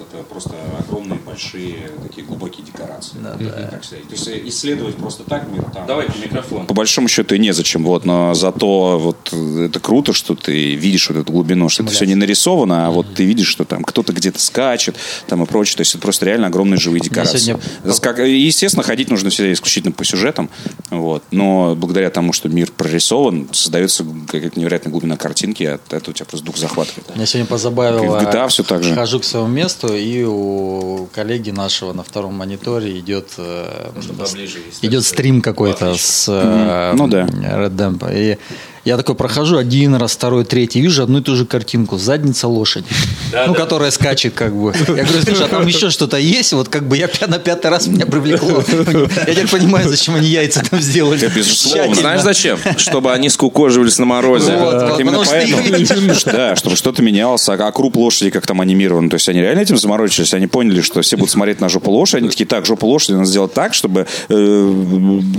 это просто огромные, большие, такие глубокие декорации. Да, Так сказать. То есть э, исследовать просто так мир там... Давайте микрофон. По большому счету и незачем, вот, но зато вот это круто, что ты видишь вот эту глубину, что это все не нарисовано, а вот ты видишь, что там кто-то где-то скачет, там и прочее. То есть это просто реально огромные живые декорации. сегодня- Это как- естественно, ходить нужно всегда исключительно по сюжетам, вот, но благодаря тому, что мир прорисован, создается какая-то невероятная глубина картинки, от этого у тебя просто дух захватывает. Меня сегодня позабавило. И в GTA всё так же. Хожу к своему месту, и у коллеги нашего на втором мониторе идет, э, поближе, идет стрим какой-то с э, Ну да. Red Dead. И я такой прохожу один раз, второй, третий, вижу одну и ту же картинку. Задница лошади. ну, которая скачет как бы. Я говорю, слушай, а там еще что-то есть? Вот как бы я на пятый раз меня привлекло. Я теперь понимаю, зачем они яйца там сделали. безусловно. Знаешь зачем? Чтобы они скукоживались на морозе. Вот, именно поэтому, да, чтобы что-то менялось, а, а круп лошади как там анимирован, то есть они реально этим заморочились, они поняли, что все будут смотреть на жопу лошади, они такие, так, жопу лошади надо сделать так, чтобы э,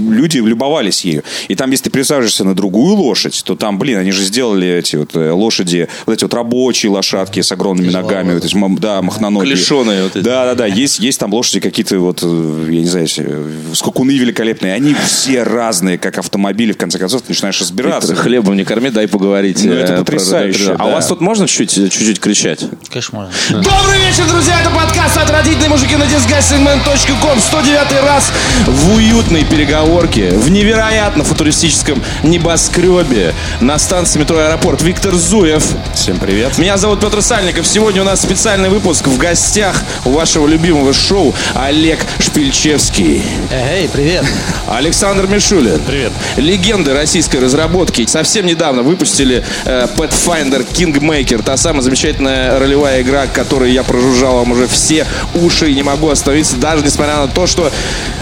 люди любовались ею. И там, если ты присаживаешься на другую лошадь, то там, блин, они же сделали эти вот э, лошади, вот эти вот рабочие лошадки с огромными ногами, вот эти, м- да, махноногие. Клешеные вот эти. Да, да, да, есть, есть там лошади какие-то вот, э, я не знаю, э, скакуны великолепные, они все разные, как автомобили, в конце концов, ты начинаешь разбираться. Хлебом не корми, дай поговорить. Ну, это про потрясающе, Dead. А у да. вас тут можно чуть-чуть чуть-чуть кричать? Конечно, можно. Добрый вечер, друзья! Это подкаст «Отвратительные мужики» на disgustingman.com 109 раз в уютной переговорке, в невероятно футуристическом небоскребе на станции метро «Аэропорт». Виктор Зуев. Всем привет. Меня зовут Петр Сальников. Сегодня у нас специальный выпуск в гостях у вашего любимого шоу Олег Шпильчевский. Эй, привет. Александр Мишулин. Привет. Легенды российской разработки. Совсем недавно выпустили э, Pathfinder Kingmaker. Та самая замечательная ролевая игра, которой я прожужжал вам уже все уши и не могу остановиться, даже несмотря на то, что,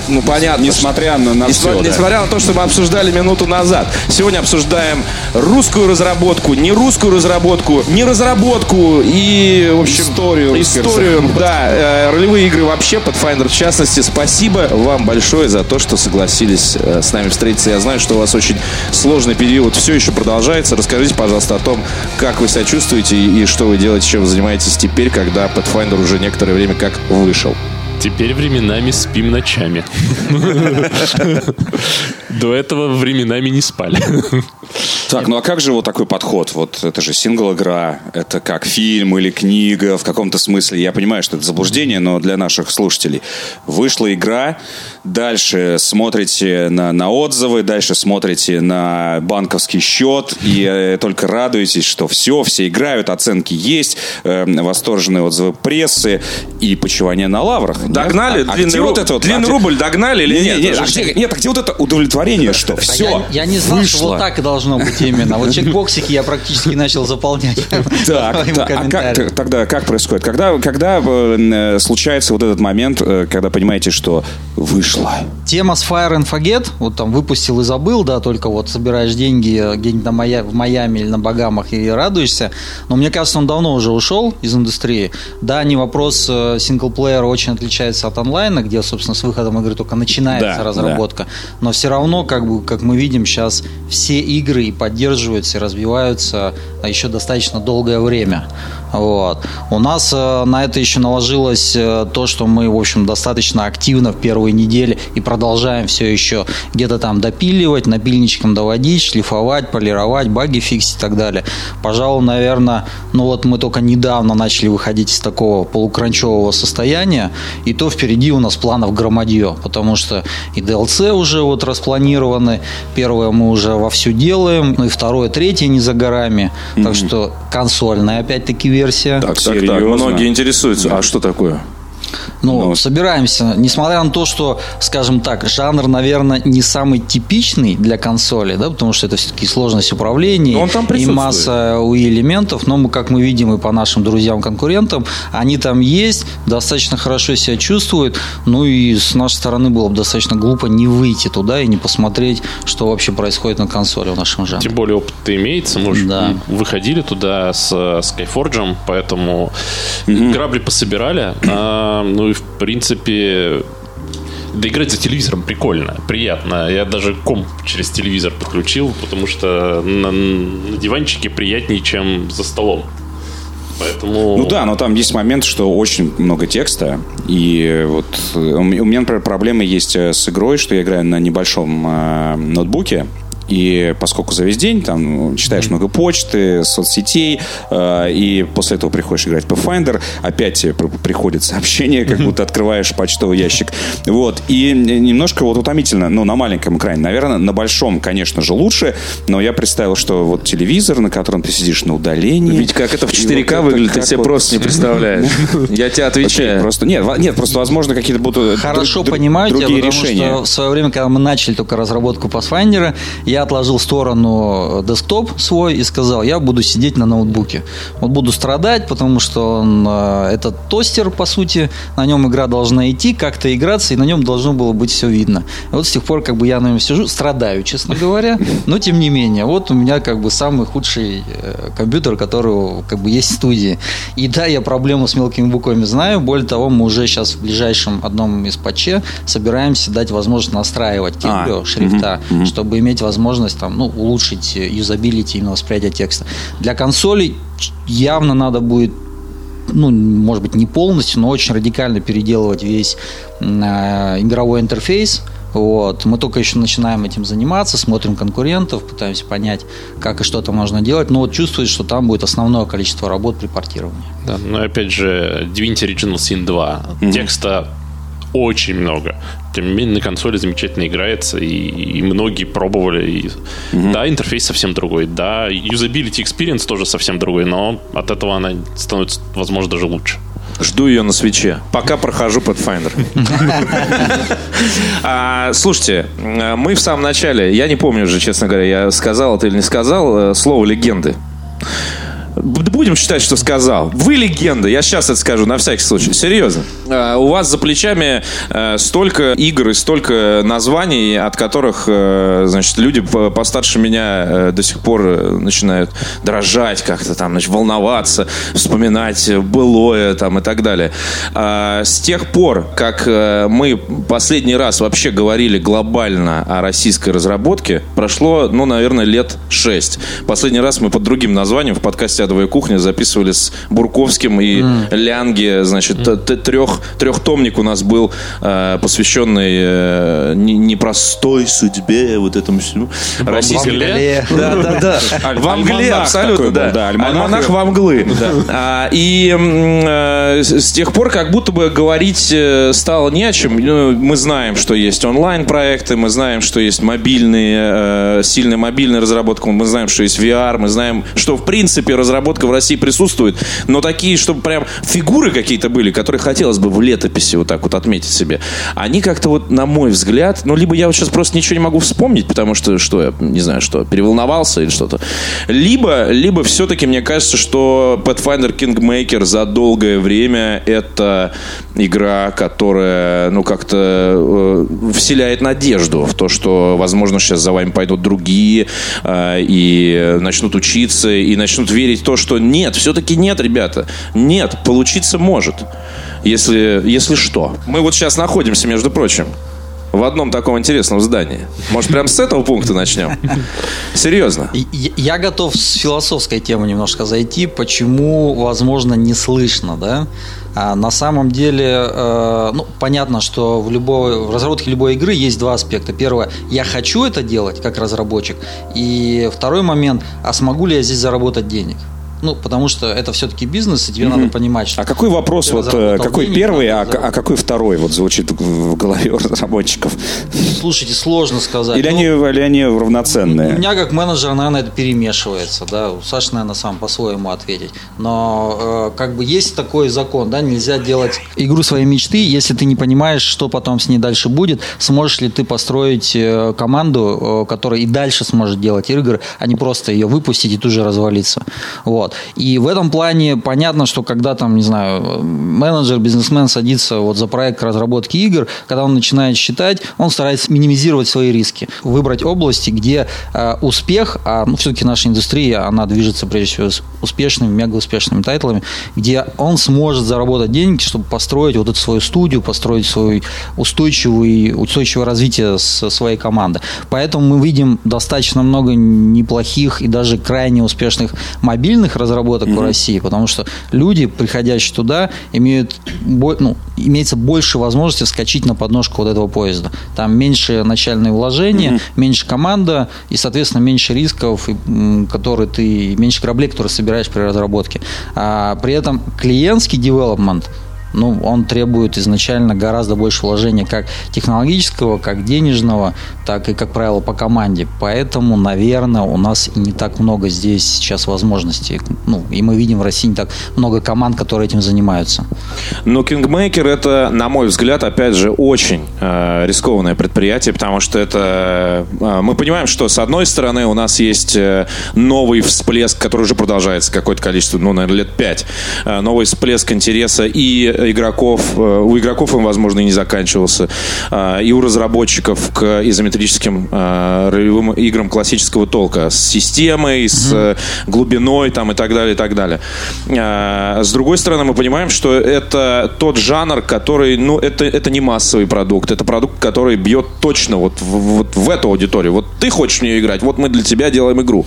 ну, понятно. Несмотря на, на Несмотря, все, да. несмотря на то, что мы обсуждали минуту назад. Сегодня обсуждаем русскую разработку, не русскую разработку, не разработку и, в общем, Историю историю, да, э, ролевые игры вообще, Pathfinder в частности. Спасибо вам большое за то, что согласились э, с нами встретиться. Я знаю, что у вас очень сложный период все еще продолжается. Расскажите, пожалуйста, о том, как вы себя чувствуете и, и что вы делаете, чем вы занимаетесь теперь, когда Pathfinder уже некоторое время как вышел. Теперь временами спим ночами. До этого временами не спали. Так, ну а как же вот такой подход? Вот это же сингл-игра, это как фильм или книга в каком-то смысле. Я понимаю, что это заблуждение, но для наших слушателей. Вышла игра, дальше смотрите на, на отзывы, дальше смотрите на банковский счет и э, только радуетесь, что все, все играют, оценки есть, э, восторженные отзывы прессы и почивание на лаврах. нет? Догнали? А- а длинный где ру- вот это вот? длинный а рубль догнали или Не, нет? не, не, Уже а где- нет, а где вот это удовлетворение, что все я, я не знал, что вышло? вот так и должно быть именно. Вот чекбоксики я практически начал заполнять. Так, а как, тогда как происходит? Когда, когда э, случается вот этот момент, э, когда понимаете, что вышло? Тема с Fire and Forget, вот там выпустил и забыл, да, только вот собираешь деньги э, где-нибудь на Майя- в Майами или на Багамах и радуешься. Но мне кажется, он давно уже ушел из индустрии. Да, не вопрос, э, синглплеер очень отличается от онлайна, где, собственно, с выходом игры только начинается Да, разработка. Но все равно, как бы, как мы видим, сейчас все игры и поддерживаются, и развиваются а, еще достаточно долгое время. Вот. У нас э, на это еще наложилось э, то, что мы, в общем, достаточно активно в первые недели и продолжаем все еще где-то там допиливать, напильничком доводить, шлифовать, полировать, баги фиксить и так далее. Пожалуй, наверное, ну вот мы только недавно начали выходить из такого полукранчевого состояния, и то впереди у нас планов громадье, потому что и DLC уже вот распланированы, первое мы уже вовсю делаем, ну и второе, третье не за горами, так что консольная опять-таки версия. Так, так, так. Серьезно? Многие интересуются. А что такое? Ну, собираемся. Несмотря на то, что, скажем так, жанр, наверное, не самый типичный для консоли, да, потому что это все-таки сложность управления Но он там и масса UI элементов, но мы, как мы видим и по нашим друзьям-конкурентам, они там есть, достаточно хорошо себя чувствуют, ну и с нашей стороны было бы достаточно глупо не выйти туда и не посмотреть, что вообще происходит на консоли в нашем жанре. Тем более опыт-то имеется. Мы же Да. выходили туда с э, Skyforge, поэтому грабли пособирали. Ну и, в принципе, да играть за телевизором прикольно, приятно. Я даже комп через телевизор подключил, потому что на, на диванчике приятнее, чем за столом. Поэтому... Ну да, но там есть момент, что очень много текста. И вот э, у меня, например, проблемы есть э, с игрой, что я играю на небольшом э, ноутбуке. И поскольку за весь день там читаешь много почты, соцсетей, э, и после этого приходишь играть в Pathfinder, опять приходит сообщение, как будто открываешь почтовый ящик. Вот. И немножко вот утомительно, ну, на маленьком экране. Наверное, на большом, конечно же, лучше, но я представил, что вот телевизор, на котором ты сидишь на удалении... Ведь как это в 4К вот выглядит, ты себе вот... просто не представляешь. Я тебе отвечаю. Просто, нет, нет, просто, возможно, какие-то будут Хорошо понимаю тебя, потому что в свое время, когда мы начали только разработку Pathfinder, я я отложил в сторону десктоп свой и сказал, я буду сидеть на ноутбуке. Вот буду страдать, потому что он, э, это тостер, по сути, на нем игра должна идти, как-то играться, и на нем должно было быть все видно. И вот с тех пор, как бы я на нем сижу, страдаю, честно говоря, но тем не менее, вот у меня как бы самый худший э, компьютер, который как бы есть в студии. И да, я проблему с мелкими буквами знаю, более того, мы уже сейчас в ближайшем одном из патче собираемся дать возможность настраивать кембио, а, шрифта, угу. чтобы иметь возможность возможность там, ну, улучшить юзабилити, именно восприятие текста. Для консолей явно надо будет ну, может быть, не полностью, но очень радикально переделывать весь э, игровой интерфейс. Вот. Мы только еще начинаем этим заниматься, смотрим конкурентов, пытаемся понять, как и что там можно делать, но вот чувствуется, что там будет основное количество работ при портировании. Да, но опять же, Divinity Original Sin 2. Mm-hmm. Текста очень много. Тем не менее, на консоли замечательно играется, и, и многие пробовали. И, угу. Да, интерфейс совсем другой, да, юзабилити experience тоже совсем другой, но от этого она становится, возможно, даже лучше. Жду ее на свече. Пока прохожу Pathfinder. а, слушайте, мы в самом начале, я не помню уже, честно говоря, я сказал это или не сказал, э, слово легенды. Будем считать, что сказал. Вы легенда, я сейчас это скажу, на всякий случай. Серьезно. А, у вас за плечами э, столько игр и столько названий, от которых, э, значит, люди постарше меня э, до сих пор начинают дрожать как-то там, значит, волноваться, вспоминать былое там и так далее. А, с тех пор, как мы последний раз вообще говорили глобально о российской разработке, прошло, ну, наверное, лет шесть. Последний раз мы под другим названием в подкасте «Адовая кухня» записывали с Бурковским и mm. Лянге, значит, mm. трех, трехтомник у нас был, э, посвященный э, непростой судьбе, вот этому всему. Российской... Да, да, да. В Англии, абсолютно, да. Альманах в Англы. А, и э, с тех пор как будто бы говорить стало не о чем. Ну, мы знаем, что есть онлайн-проекты, мы знаем, что есть мобильные, сильная мобильная разработка, мы знаем, что есть VR, мы знаем, что в принципе разработка в России присутствует, но такие, чтобы прям фигуры какие-то были, которые хотелось бы в летописи вот так вот отметить себе, они как-то вот, на мой взгляд, ну, либо я вот сейчас просто ничего не могу вспомнить, потому что, что я, не знаю, что, переволновался или что-то, либо, либо все-таки мне кажется, что Pathfinder Kingmaker за долгое время это игра, которая, ну, как-то э, вселяет надежду в то, что, возможно, сейчас за вами пойдут другие э, и начнут учиться, и начнут верить в то, что нет, все-таки нет, ребята, нет, получиться может, если, если что. Мы вот сейчас находимся, между прочим, в одном таком интересном здании. Может, прям с этого пункта начнем? Серьезно. Я готов с философской темы немножко зайти. Почему, возможно, не слышно, да? А на самом деле, э, ну, понятно, что в, любой, в разработке любой игры есть два аспекта. Первое, я хочу это делать как разработчик. И второй момент, а смогу ли я здесь заработать денег? Ну, потому что это все-таки бизнес, и тебе mm-hmm. надо понимать, что... А какой вопрос, вот, э, какой денег, первый, а, а какой второй вот звучит в голове у разработчиков? Слушайте, сложно сказать. Или, ну, они, или они равноценные? У меня как менеджер, наверное, это перемешивается, да, у Саши, наверное, сам по-своему ответить. Но э, как бы есть такой закон, да, нельзя делать игру своей мечты, если ты не понимаешь, что потом с ней дальше будет, сможешь ли ты построить э, команду, которая и дальше сможет делать игры, а не просто ее выпустить и тут же развалиться. Вот. Вот. И в этом плане понятно, что когда там, не знаю, менеджер, бизнесмен садится вот за проект разработки игр, когда он начинает считать, он старается минимизировать свои риски. Выбрать области, где э, успех, а ну, все-таки наша индустрия, она движется прежде всего с успешными, мега успешными тайтлами, где он сможет заработать деньги, чтобы построить вот эту свою студию, построить свой устойчивый, устойчивое развитие со своей команды. Поэтому мы видим достаточно много неплохих и даже крайне успешных мобильных разработок в России, потому что люди, приходящие туда, имеют ну, имеется больше возможности вскочить на подножку вот этого поезда. Там меньше начальные вложения, mm-hmm. меньше команда и, соответственно, меньше рисков, которые ты, меньше кораблей, которые собираешь при разработке. А при этом клиентский девелопмент – ну, он требует изначально гораздо больше вложения как технологического, как денежного, так и, как правило, по команде. Поэтому, наверное, у нас не так много здесь сейчас возможностей. Ну, и мы видим в России не так много команд, которые этим занимаются. Но Kingmaker это, на мой взгляд, опять же, очень э, рискованное предприятие, потому что это... Э, мы понимаем, что с одной стороны у нас есть э, новый всплеск, который уже продолжается какое-то количество, ну, наверное, лет пять. Э, новый всплеск интереса и игроков, э, у игроков им, возможно, и не заканчивался, э, и у разработчиков к изометрическим э, ролевым играм классического толка с системой, с mm глубиной там, и так далее, и так далее. С другой стороны, мы понимаем, что это тот жанр, который, ну, это, это не массовый продукт, это продукт, который бьет точно вот в, вот в эту аудиторию. Вот ты хочешь в нее играть, вот мы для тебя делаем игру.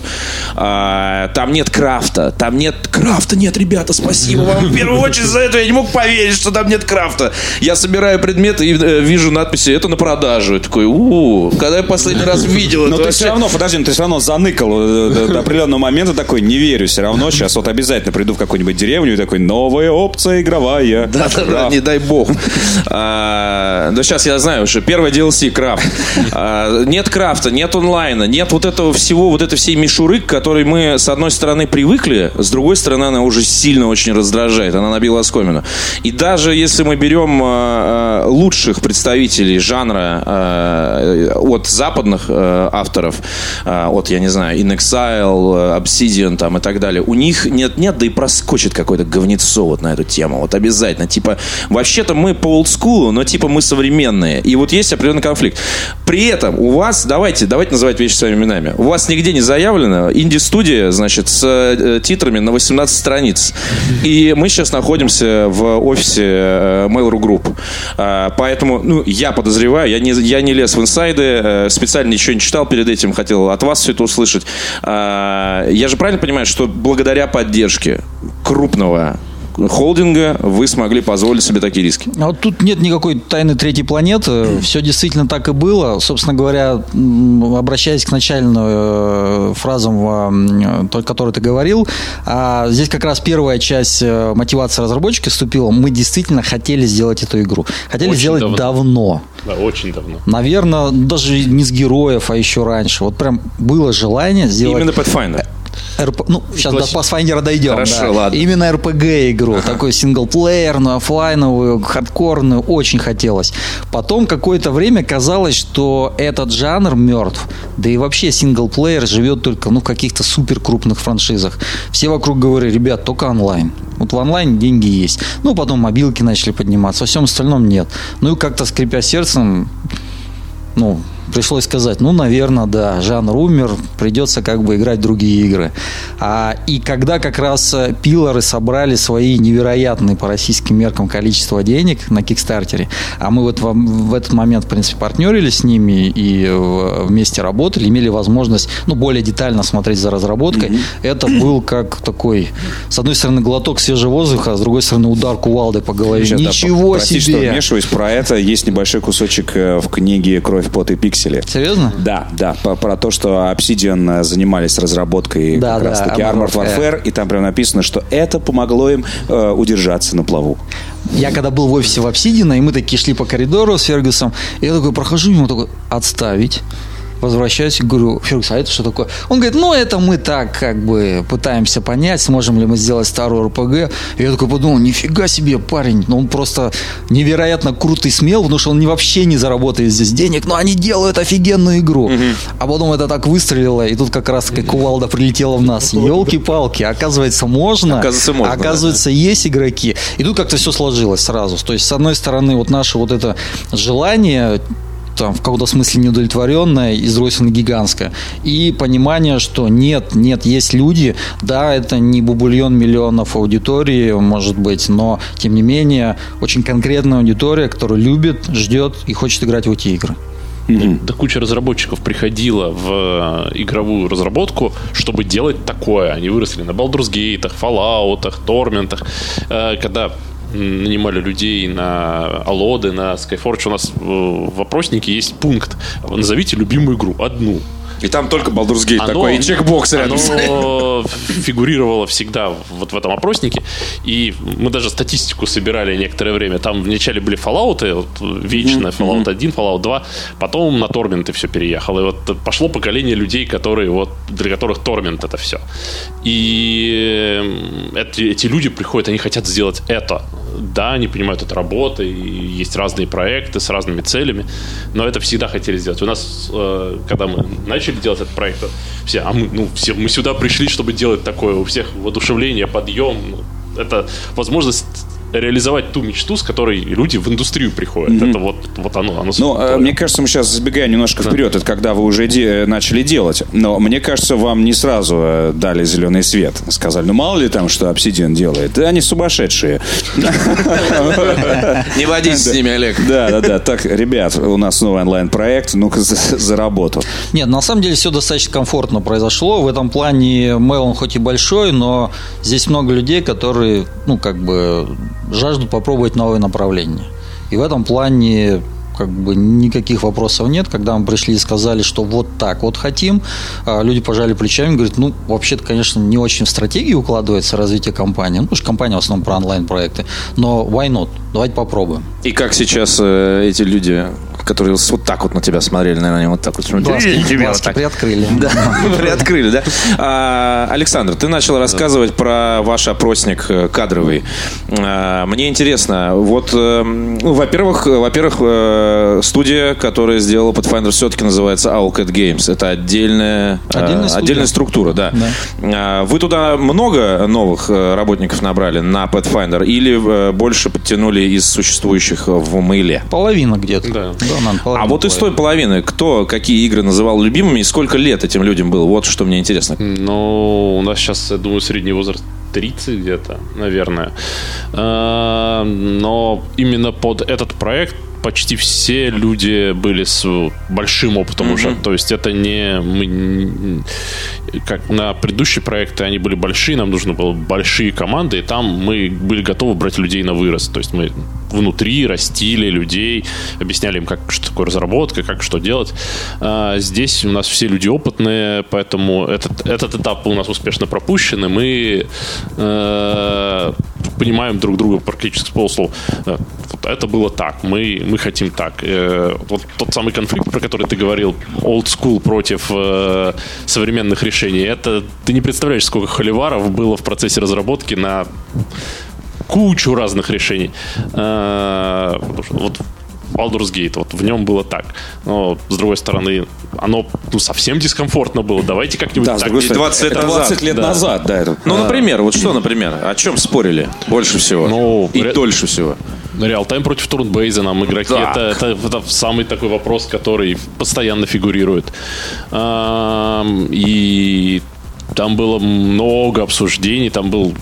Там нет крафта, там нет крафта, нет, ребята, спасибо вам в первую очередь за это, я не мог поверить поверить, что там нет крафта. Я собираю предметы и э, вижу надписи «Это на продажу». Я такой, у когда я последний раз видел Но ты все равно, подожди, ты все равно заныкал э, до определенного момента такой, не верю все равно. Сейчас вот обязательно приду в какую-нибудь деревню и такой, новая опция игровая. Да, да, да, не дай бог. А, да сейчас я знаю уже, первое DLC крафт. А, нет крафта, нет онлайна, нет вот этого всего, вот этой всей мишуры, к которой мы, с одной стороны, привыкли, с другой стороны, она уже сильно очень раздражает. Она набила оскомину. И даже если мы берем э, э, лучших представителей жанра э, от западных авторов, от, я не знаю, In Exile, Obsidian там и так далее, у них нет-нет, да и проскочит какой-то говнецо вот на эту тему. Вот обязательно. Типа, вообще-то мы по олдскулу, но типа мы современные. И вот есть определенный конфликт. При этом у вас, давайте, давайте называть вещи своими именами. У вас нигде не заявлено инди-студия, значит, с титрами на 18 страниц. И мы сейчас находимся в офисе офисе э, Mail.ru Group. А, поэтому, ну, я подозреваю, я не, я не лез в инсайды, э, специально ничего не читал перед этим, хотел от вас все это услышать. А, я же правильно понимаю, что благодаря поддержке крупного холдинга вы смогли позволить себе такие риски? А вот тут нет никакой тайны третьей планеты. Все действительно так и было. Собственно говоря, обращаясь к начальным э, фразам, той, которую ты говорил, а здесь как раз первая часть э, мотивации разработчика вступила. Мы действительно хотели сделать эту игру. Хотели очень сделать давно. давно. Да, очень давно. Наверное, даже не с героев, а еще раньше. Вот прям было желание сделать... Именно Pathfinder. РП... Ну, сейчас Класс... до Pathfinder дойдем. Хорошо, да. ладно. Именно RPG игру. Ага. Такой синглплеерную, офлайновую, хардкорную. Очень хотелось. Потом какое-то время казалось, что этот жанр мертв. Да и вообще синглплеер живет только ну, в каких-то супер крупных франшизах. Все вокруг говорили, ребят, только онлайн. Вот в онлайн деньги есть. Ну, потом мобилки начали подниматься. Во всем остальном нет. Ну и как-то скрипя сердцем, ну, пришлось сказать, ну, наверное, да, жанр умер, придется как бы играть другие игры. А, и когда как раз э, пилоры собрали свои невероятные по российским меркам количество денег на Кикстартере, а мы вот в, в этот момент, в принципе, партнерились с ними и э, вместе работали, имели возможность, ну, более детально смотреть за разработкой, mm-hmm. это был как такой, с одной стороны, глоток свежего воздуха, а с другой стороны, удар кувалды по голове. Сейчас, Ничего да, прости, себе! что вмешиваюсь, про это есть небольшой кусочек э, в книге «Кровь, пот и пиксель» пикселе. Серьезно? Да, да. По, про то, что Obsidian э, занимались разработкой да, как да, раз таки Armored Warfare, и там прям написано, что это помогло им э, удержаться на плаву. Я когда был в офисе в Obsidian, и мы такие шли по коридору с Фергюсом, и я такой прохожу ему такой, отставить возвращаюсь и говорю, Фергюс, а это что такое? Он говорит, ну, это мы так как бы пытаемся понять, сможем ли мы сделать старую РПГ. И я такой подумал, нифига себе, парень, ну, он просто невероятно крутый смел, потому что он вообще не заработает здесь денег, но они делают офигенную игру. Угу. А потом это так выстрелило, и тут как раз как кувалда прилетела в нас. Елки-палки, оказывается, можно. Оказывается, можно. Оказывается, да. есть игроки. И тут как-то все сложилось сразу. То есть, с одной стороны, вот наше вот это желание там в каком-то смысле неудовлетворенная и, с другой стороны, гигантская. И понимание, что нет, нет, есть люди, да, это не бубульон миллионов аудитории, может быть, но, тем не менее, очень конкретная аудитория, которая любит, ждет и хочет играть в эти игры. Да куча разработчиков приходила в э, игровую разработку, чтобы делать такое. Они выросли на Baldur's Gate, Fallout, Торментах. Э, когда нанимали людей на Алоды, на Skyforge, у нас в вопроснике есть пункт. Назовите любимую игру. Одну. И там только Baldur's Gate оно, такой, и чекбокс рядом. Оно фигурировало всегда вот в этом опроснике. И мы даже статистику собирали некоторое время. Там вначале были Fallout, вот, вечно Fallout 1, Fallout 2. Потом на Torment все переехало. И вот пошло поколение людей, которые вот, для которых Torment это все. И эти, эти люди приходят, они хотят сделать это да, они понимают, это работа, и есть разные проекты с разными целями, но это всегда хотели сделать. У нас, э, когда мы начали делать этот проект, все, а мы, ну, все, мы сюда пришли, чтобы делать такое, у всех воодушевление, подъем, ну, это возможность реализовать ту мечту, с которой люди в индустрию приходят. Mm-hmm. Это вот, вот оно. оно ну, э, мне кажется, мы сейчас забегаем немножко да. вперед. Это когда вы уже де- начали делать. Но мне кажется, вам не сразу э, дали зеленый свет. Сказали, ну мало ли там, что Obsidian делает. Да они сумасшедшие. Не водись с ними, Олег. Да, да, да. Так, ребят, у нас новый онлайн-проект. Ну-ка за работу. Нет, на самом деле все достаточно комфортно произошло. В этом плане Mail хоть и большой, но здесь много людей, которые, ну, как бы жаждут попробовать новые направления. И в этом плане как бы никаких вопросов нет. Когда мы пришли и сказали, что вот так вот хотим, а люди пожали плечами, говорят, ну, вообще-то, конечно, не очень в стратегии укладывается развитие компании, ну, потому что компания в основном про онлайн-проекты, но why not? Давайте попробуем. И как сейчас э, эти люди которые вот так вот на тебя смотрели, наверное, вот так вот. Глазки, глазки вот так. приоткрыли. Да, приоткрыли, да. А, Александр, ты начал рассказывать про ваш опросник э, кадровый. А, мне интересно, вот, э, ну, во-первых, во-первых, э, студия, которая сделала Pathfinder, все-таки называется Owlcat Games. Это отдельная, отдельная, отдельная структура, да. да. А, вы туда много новых работников набрали на Pathfinder или больше подтянули из существующих в Мейле? Половина где-то. Да а вот из той половины, кто какие игры называл любимыми и сколько лет этим людям было? Вот что мне интересно. Ну, у нас сейчас, я думаю, средний возраст 30 где-то, наверное. Но именно под этот проект почти все люди были с большим опытом mm-hmm. уже. То есть это не мы как на предыдущие проекты они были большие, нам нужно было большие команды, и там мы были готовы брать людей на вырос. То есть мы внутри растили людей, объясняли им, как что такое разработка, как что делать. А здесь у нас все люди опытные, поэтому этот, этот этап у нас успешно пропущен, и мы э, понимаем друг друга практически с полуслова. Э, вот это было так, мы, мы хотим так. Э, вот тот самый конфликт, про который ты говорил, old school против э, современных решений, это ты не представляешь, сколько холиваров было в процессе разработки на кучу разных решений. Вот Baldur's Gate, вот в нем было так. Но, с другой стороны, оно ну, совсем дискомфортно было. Давайте как-нибудь да, так. 20 лет, 20 лет да. назад, да. Это. Ну, например, вот что, например, о чем спорили больше всего ну, и ре... дольше всего? Реал-тайм против турнбейза нам игроки. Это, это, это самый такой вопрос, который постоянно фигурирует. И там было много обсуждений, там был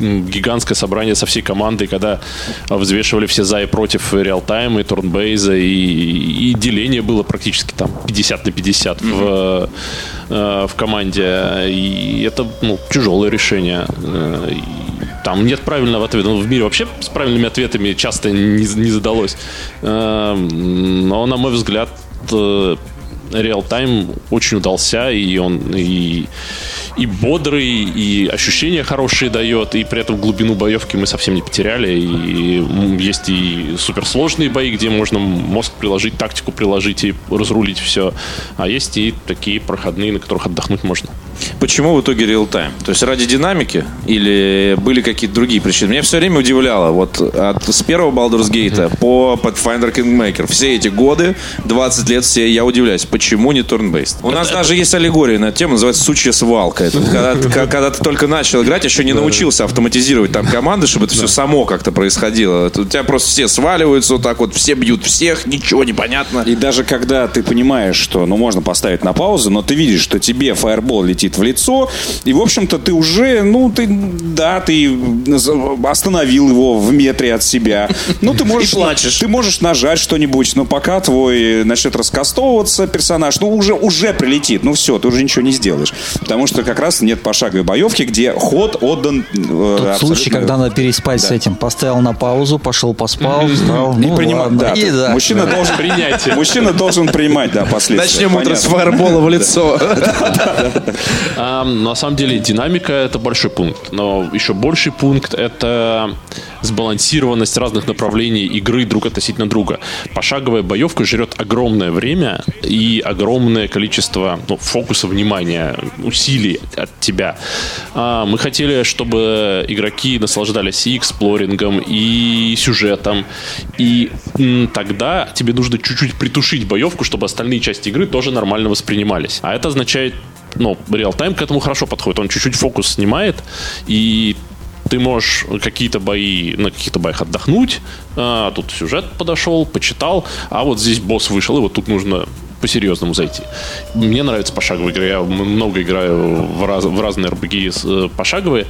гигантское собрание со всей командой, когда взвешивали все за и против реалтайма и турнбейза, и, и деление было практически там 50 на 50 mm-hmm. в, э, в команде. И это ну, тяжелое решение. Э, там нет правильного ответа. Ну, в мире вообще с правильными ответами часто не, не задалось. Э, но, на мой взгляд, реал-тайм очень удался, и он и и бодрый, и ощущения хорошие дает, и при этом глубину боевки мы совсем не потеряли. И есть и суперсложные бои, где можно мозг приложить, тактику приложить и разрулить все. А есть и такие проходные, на которых отдохнуть можно. Почему в итоге реал-тайм? То есть ради динамики или были какие-то другие причины? Меня все время удивляло. Вот от, с первого Baldur's Gate по Pathfinder Kingmaker. Все эти годы, 20 лет, все я удивляюсь, почему не turn-based? У нас даже есть аллегория на эту тему, называется «Сучья свалка». Это когда, когда ты только начал играть, еще не научился автоматизировать там команды, чтобы это все само как-то происходило. у тебя просто все сваливаются вот так вот, все бьют всех, ничего не понятно. И даже когда ты понимаешь, что ну можно поставить на паузу, но ты видишь, что тебе фаербол летит в лицо. И, в общем-то, ты уже, ну, ты, да, ты остановил его в метре от себя. Ну, ты можешь... И плачешь. Ты можешь нажать что-нибудь, но пока твой начнет раскастовываться персонаж, ну, уже, уже прилетит. Ну, все, ты уже ничего не сделаешь. Потому что как раз нет пошаговой боевки, где ход отдан... Э, Тот случай, когда надо переспать да. с этим. Поставил на паузу, пошел поспал, встал. Ну, и принимать, да, и, да. Мужчина да. должен принять. Мужчина должен принимать, да, последствия. Начнем утро с фаербола в лицо. На самом деле динамика это большой пункт, но еще больший пункт это сбалансированность разных направлений игры друг относительно друга. Пошаговая боевка жрет огромное время и огромное количество ну, фокуса внимания, усилий от тебя. А, мы хотели, чтобы игроки наслаждались и эксплорингом, и сюжетом, и тогда тебе нужно чуть-чуть притушить боевку, чтобы остальные части игры тоже нормально воспринимались. А это означает ну, реал-тайм к этому хорошо подходит. Он чуть-чуть фокус снимает, и ты можешь какие-то бои, на каких-то боях отдохнуть, а, тут сюжет подошел, почитал, а вот здесь босс вышел, и вот тут нужно по-серьезному зайти. Мне нравится пошаговая игра. Я много играю в, раз, в разные RPG э, пошаговые.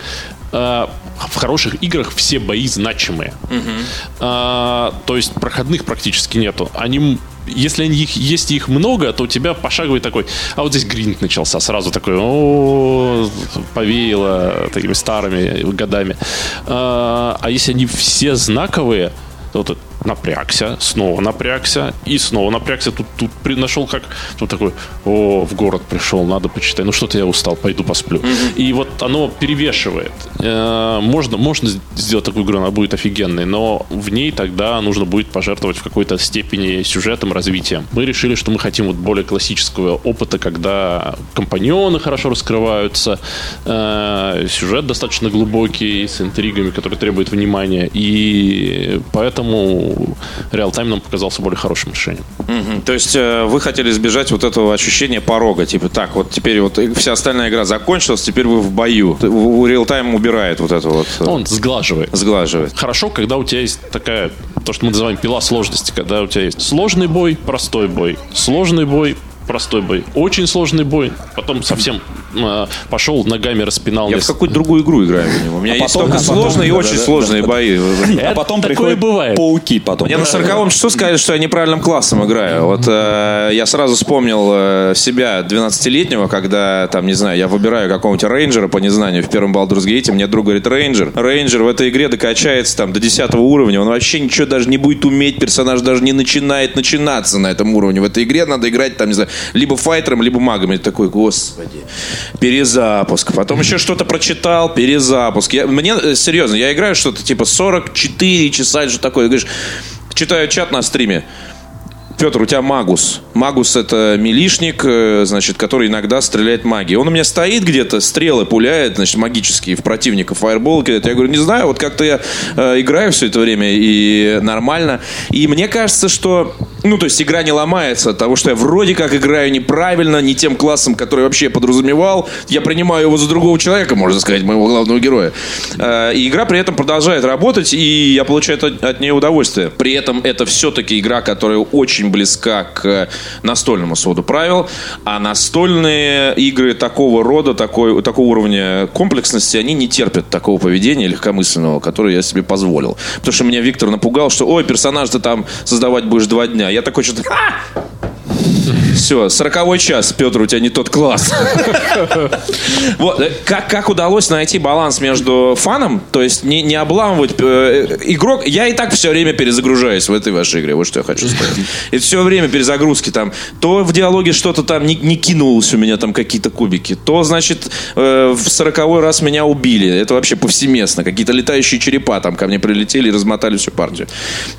А, в хороших играх все бои значимые. Угу. То есть проходных практически нету. Они если они, их, есть их много, то у тебя пошаговый такой, а вот здесь гринд начался, сразу такой, о, повеяло такими старыми годами. А, а если они все знаковые, то вот напрягся, снова напрягся и снова напрягся. Тут, тут нашел как, тут такой, о, в город пришел, надо почитать. Ну что-то я устал, пойду посплю. Mm-hmm. И вот оно перевешивает. Э, можно, можно сделать такую игру, она будет офигенной, но в ней тогда нужно будет пожертвовать в какой-то степени сюжетом, развитием. Мы решили, что мы хотим вот более классического опыта, когда компаньоны хорошо раскрываются, э, сюжет достаточно глубокий, с интригами, которые требуют внимания. И поэтому реал-тайм нам показался более хорошим решением. Угу. То есть э, вы хотели избежать вот этого ощущения порога, типа так, вот теперь вот вся остальная игра закончилась, теперь вы в бою. У реал-тайм убирает вот это вот. Э, Он сглаживает. Сглаживает. Хорошо, когда у тебя есть такая, то, что мы называем пила сложности, когда у тебя есть сложный бой, простой бой, сложный бой, простой бой, очень сложный бой, потом совсем пошел ногами распинал. Я в какую-то другую игру играю. У меня а есть потом, только а сложные и очень да, сложные да, бои. А потом приходят бывает. пауки потом. Мне на сороковом часу сказали, что я неправильным классом играю. Вот э, я сразу вспомнил э, себя 12-летнего, когда, там, не знаю, я выбираю какого-нибудь рейнджера по незнанию в первом Baldur's Gate, мне друг говорит, рейнджер. Рейнджер в этой игре докачается там до 10 уровня, он вообще ничего даже не будет уметь, персонаж даже не начинает начинаться на этом уровне. В этой игре надо играть, там, не знаю, либо файтером, либо магом. И такой, господи, перезапуск. Потом еще что-то прочитал, перезапуск. Я, мне, э, серьезно, я играю что-то типа 44 часа, что такое. Говоришь, читаю чат на стриме. Петр, у тебя Магус. Магус это милишник, э, значит, который иногда стреляет магией. Он у меня стоит где-то, стрелы пуляет, значит, магические в противника, фаербол кидает. Я говорю, не знаю, вот как-то я э, играю все это время и нормально. И мне кажется, что, ну, то есть игра не ломается от того, что я вроде как играю неправильно, не тем классом, который вообще подразумевал. Я принимаю его за другого человека, можно сказать, моего главного героя. Э, и игра при этом продолжает работать, и я получаю от, от нее удовольствие. При этом это все-таки игра, которая очень близка к настольному своду правил, а настольные игры такого рода, такой, такого уровня комплексности, они не терпят такого поведения легкомысленного, которое я себе позволил. Потому что меня Виктор напугал, что, ой, персонаж ты там создавать будешь два дня. Я такой что-то, все, сороковой час, Петр, у тебя не тот класс. Вот, э, как, как удалось найти баланс между фаном, то есть не, не обламывать э, игрок. Я и так все время перезагружаюсь в этой вашей игре, вот что я хочу сказать. И все время перезагрузки там. То в диалоге что-то там не, не кинулось у меня там какие-то кубики, то, значит, э, в сороковой раз меня убили. Это вообще повсеместно. Какие-то летающие черепа там ко мне прилетели и размотали всю партию.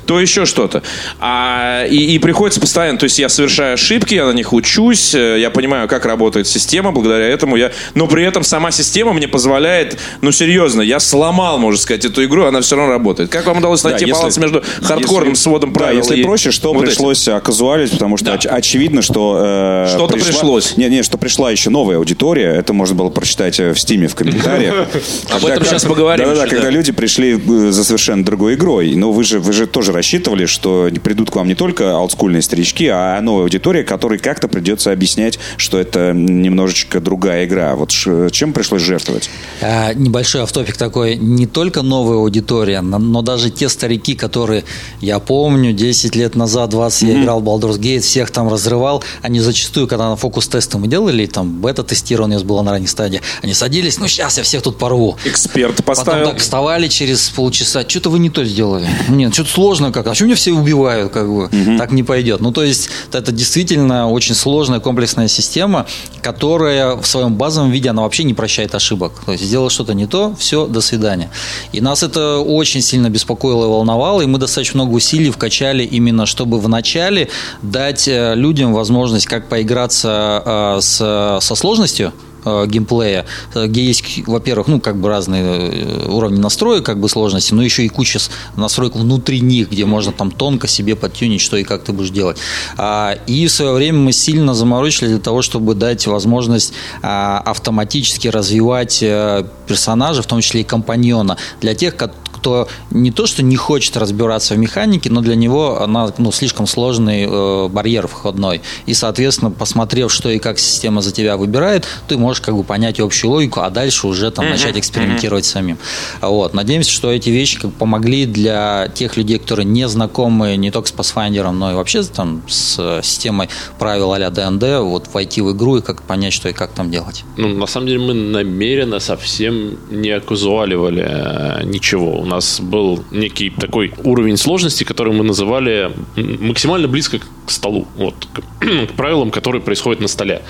То еще что-то. А, и, и приходится постоянно, то есть я совершаю ошибки, я на них учусь, э, я понимаю, как работает система, благодаря этому я... Но при этом сама система мне позволяет, ну, серьезно, я сломал, можно сказать, эту игру, она все равно работает. Как вам удалось найти да, баланс между хардкорным если, сводом правил Да, если и проще, что вот пришлось этим? оказуалить, потому что да. оч- очевидно, что... Э, Что-то пришла, пришлось. Нет, нет, что пришла еще новая аудитория, это можно было прочитать э, в Стиме в комментариях. Об этом сейчас поговорим. Да-да-да, когда люди пришли э, за совершенно другой игрой, но вы же, вы же тоже рассчитывали, что придут к вам не только олдскульные старички, а новая аудитория, героя, который как-то придется объяснять, что это немножечко другая игра. Вот чем пришлось жертвовать? А, небольшой автопик такой. Не только новая аудитория, но даже те старики, которые, я помню, 10 лет назад, 20 mm-hmm. я играл в Baldur's Gate, всех там разрывал, они зачастую, когда на фокус-тесты мы делали, там бета-тестирование было на ранней стадии, они садились, ну сейчас я всех тут порву. Эксперт поставил. Потом так вставали через полчаса, что-то вы не то сделали. Нет, что-то сложно как, а что меня все убивают, как бы, угу. так не пойдет. Ну, то есть, это действительно очень сложная комплексная система, которая в своем базовом виде, она вообще не прощает ошибок. То есть, сделал что-то не то, все, до свидания. И нас это очень сильно беспокоило и волновало, и мы достаточно много усилий вкачали именно, чтобы вначале дать э, людям возможность как поиграться э, с, со сложностью, геймплея, э, где есть, во-первых, ну, как бы разные э, уровни настроек, как бы сложности, но еще и куча настроек внутри них, где можно там тонко себе подтюнить, что и как ты будешь делать. А, и в свое время мы сильно заморочили для того, чтобы дать возможность а, автоматически развивать персонажа, в том числе и компаньона, для тех, кто не то, что не хочет разбираться в механике, но для него она ну, слишком сложный э, барьер входной. И, соответственно, посмотрев, что и как система за тебя выбирает, ты можешь как бы понять общую логику, а дальше уже там начать экспериментировать самим. Вот. Надеемся, что эти вещи как помогли для тех людей, которые не знакомы не только с Pathfinder, но и вообще там с системой правил а-ля ДНД, вот войти в игру и как понять, что и как там делать. Ну, на самом деле мы намеренно совсем не оказуаливали э, ничего. У нас был некий такой уровень сложности, который мы называли максимально близко к столу, вот, к, к правилам, которые происходят на столе.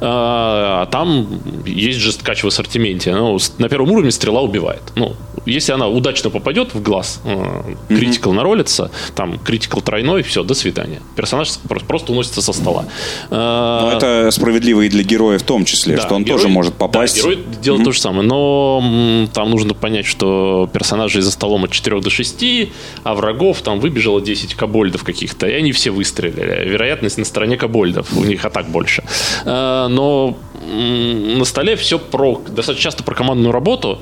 А, там есть жесткач в ассортименте. Ну, на первом уровне стрела убивает. Ну, если она удачно попадет в глаз, критикал э, mm-hmm. наролится, там критикал тройной, все, до свидания. Персонаж просто уносится со стола. А, но это справедливо и для героя в том числе, да, что он герой, тоже может попасть. Да, герой делает mm-hmm. то же самое, но там нужно понять, что персонажи за столом от 4 до 6, а врагов там выбежало 10 кобольдов каких-то, и они все выстрелили. Вероятность на стороне кобольдов, у них атак больше. А, но на столе все про достаточно часто про командную работу,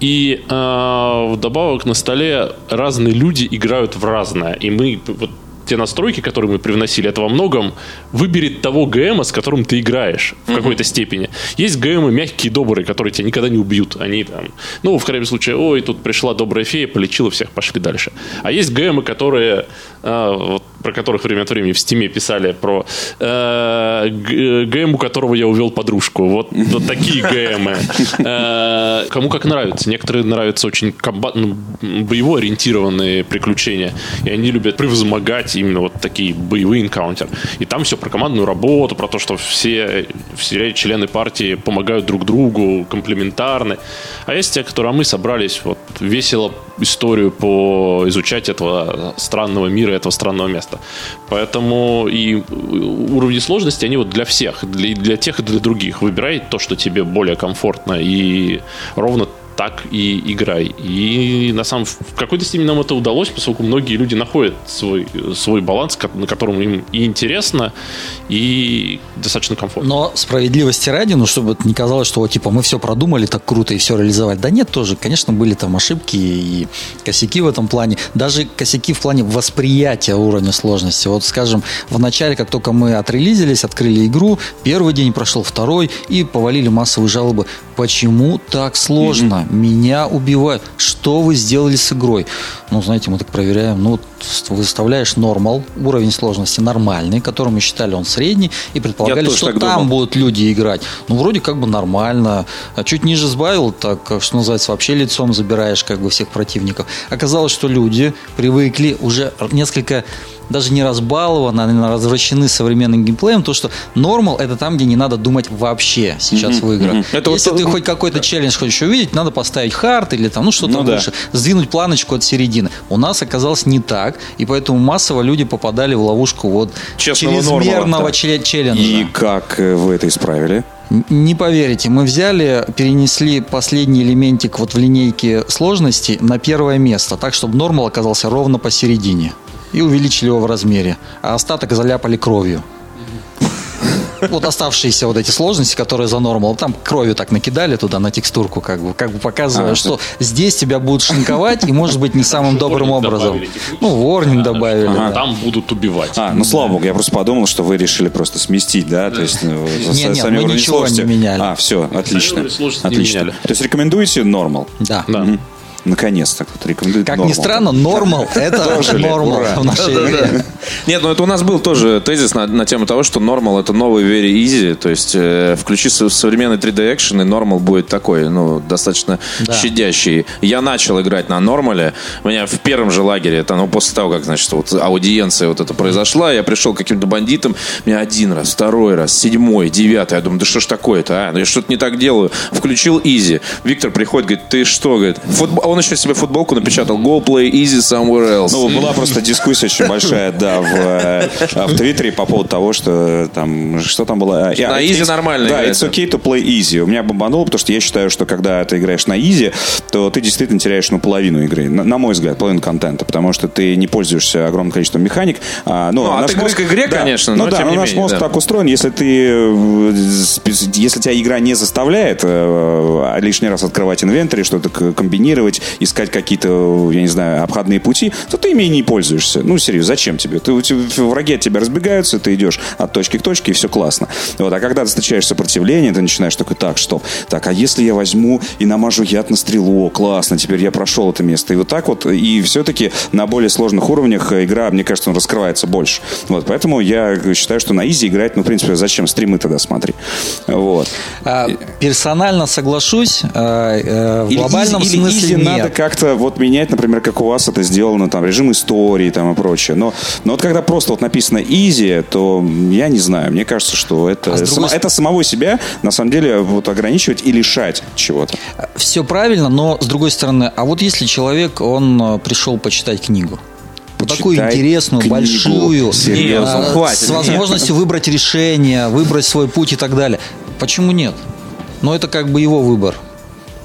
и э, вдобавок на столе разные люди играют в разное. И мы вот те настройки, которые мы привносили, это во многом выберет того ГМа, с которым ты играешь в mm-hmm. какой-то степени. Есть ГМы мягкие, добрые, которые тебя никогда не убьют. Они там, ну, в крайнем случае, ой, тут пришла добрая фея, полечила всех, пошли дальше. А есть ГМы, которые, э, вот, про которых время от времени в Steam е писали, про э, ГМ, у которого я увел подружку. Вот, вот такие ГМы. Э, кому как нравится. Некоторые нравятся очень комбат, ну, боево ориентированные приключения. И они любят превозмогать именно вот такие боевые энкаунтер. И там все про командную работу, про то, что все, все члены партии помогают друг другу, комплементарны. А есть те, которые мы собрались вот весело историю по изучать этого странного мира, этого странного места. Поэтому и уровни сложности, они вот для всех, для, для тех и для других. Выбирай то, что тебе более комфортно и ровно так и играй. И на самом в какой-то степени нам это удалось, поскольку многие люди находят свой, свой баланс, на котором им и интересно, и достаточно комфортно. Но справедливости ради, ну, чтобы не казалось, что типа мы все продумали так круто и все реализовать. Да нет, тоже, конечно, были там ошибки и косяки в этом плане. Даже косяки в плане восприятия уровня сложности. Вот, скажем, в начале, как только мы отрелизились, открыли игру, первый день прошел, второй, и повалили массовые жалобы. Почему так сложно? Меня убивают. Что вы сделали с игрой? Ну, знаете, мы так проверяем. Ну, выставляешь нормал, уровень сложности нормальный, который мы считали он средний, и предполагали, что там думал. будут люди играть. Ну, вроде как бы нормально. А чуть ниже сбавил, так, что называется, вообще лицом забираешь как бы всех противников. Оказалось, что люди привыкли уже несколько даже не разбалованы, они развращены современным геймплеем, то что нормал это там, где не надо думать вообще сейчас mm-hmm. в играх. Mm-hmm. Это Если вот, ты хоть какой-то челлендж хочешь увидеть, надо поставить хард или там, ну что-то ну, лучше, да. сдвинуть планочку от середины. У нас оказалось не так, и поэтому массово люди попадали в ловушку вот Честного чрезмерного челленджа. И как э, вы это исправили? Не поверите, мы взяли, перенесли последний элементик вот в линейке сложности на первое место, так, чтобы нормал оказался ровно посередине и увеличили его в размере, а остаток заляпали кровью. вот оставшиеся вот эти сложности, которые за нормал, там кровью так накидали туда на текстурку, как бы, как бы показывая, А, что здесь тебя будут шинковать, и может быть не самым добрым образом. Ну, ворнинг добавили. А да. Там будут убивать. А, ну слава богу, я просто подумал, что вы решили просто сместить, да, то есть ну, за- Не, не, сами ничего не меняли. А, все, отлично. Отлично. То есть рекомендуете нормал? Да. Наконец-то кто-то рекомендует Как нормал. ни странно, нормал это нормал в нашей игре. Нет, ну это у нас был тоже тезис на, на тему того, что Normal это новый very easy, то есть э, включи со- современный 3D экшен, и Normal будет такой, ну, достаточно Да. щадящий. Я начал играть на Нормале, у меня в первом же лагере, это, ну, после того, как, значит, вот аудиенция вот это произошла, я пришел к каким-то бандитам, меня один раз, второй раз, седьмой, девятый, я думаю, да что ж такое-то, а? Ну, я что-то не так делаю. Включил Easy. Виктор приходит, говорит, ты что, говорит, футбол... он еще себе футболку напечатал, go play easy somewhere else. Ну, была просто дискуссия очень большая, да, в, э, в Твиттере по поводу того, что там, что там было? Я- На easy нормально Да, играется. it's okay to play easy. У меня бомбануло, потому что я считаю, что когда ты играешь на easy, то ты действительно теряешь, ну, половину игры. На, на мой взгляд, половину контента, потому что ты не пользуешься огромным количеством механик. А, ну, Ну, наш игры мозг- к игре, да, конечно, Ну но да, но наш менее, мозг да. так устроен, если ты, э, если тебя игра не заставляет э, лишний раз открывать инвентарь, что-то комбинировать, искать какие-то, я не знаю, обходные пути, то ты ими и не пользуешься. Ну, серьезно, зачем тебе? Ты, враги от тебя разбегаются, ты идешь от точки к точке, и все классно. Вот, а когда ты встречаешь сопротивление, ты начинаешь такой, так, стоп, так, а если я возьму и намажу яд на стрелу, классно, теперь я прошел это место. И вот так вот, и все-таки на более сложных уровнях игра, мне кажется, он раскрывается больше. Вот, поэтому я считаю, что на easy играть, ну, в принципе, зачем стримы тогда смотри. Вот. А, Персонально соглашусь, а, э, в Или глобальном easy- или смысле easy нет. Надо как-то вот менять, например, как у вас это сделано, там, режим истории там и прочее. Но, но вот когда просто вот написано easy, то я не знаю, мне кажется, что это, А само- это самого себя, на самом деле, вот ограничивать и лишать чего-то. Все правильно, но с другой стороны, а вот если человек, он э, пришел почитать книгу, вот такую Почитай интересную, книгу. большую, Серьезно, а, хватит. с возможностью выбрать решение, выбрать свой путь и так далее. Почему нет? Но это как бы его выбор.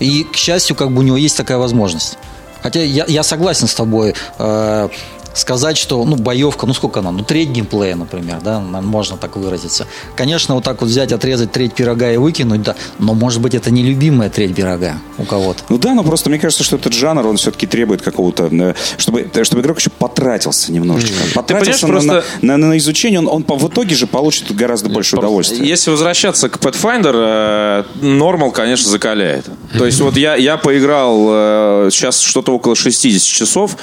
И, к счастью, как бы у него есть такая возможность. Хотя я, я согласен с тобой. э, сказать, что, ну, боевка, ну, сколько она? Ну, треть геймплея, например, да, можно так выразиться. Конечно, вот так вот взять, отрезать треть пирога и выкинуть, да, но, может быть, это не любимая треть пирога у кого-то. Ну да, но просто мне кажется, что этот жанр, он все-таки требует какого-то, э, чтобы, э, чтобы игрок еще потратился немножечко. Потратился понимаешь, на, просто- на, на- на изучение, он, он в итоге же получит гораздо больше удовольствия. Если возвращаться к Pathfinder, э, Normal, конечно, закаляет. То есть вот я, я поиграл сейчас что-то около 60 часов.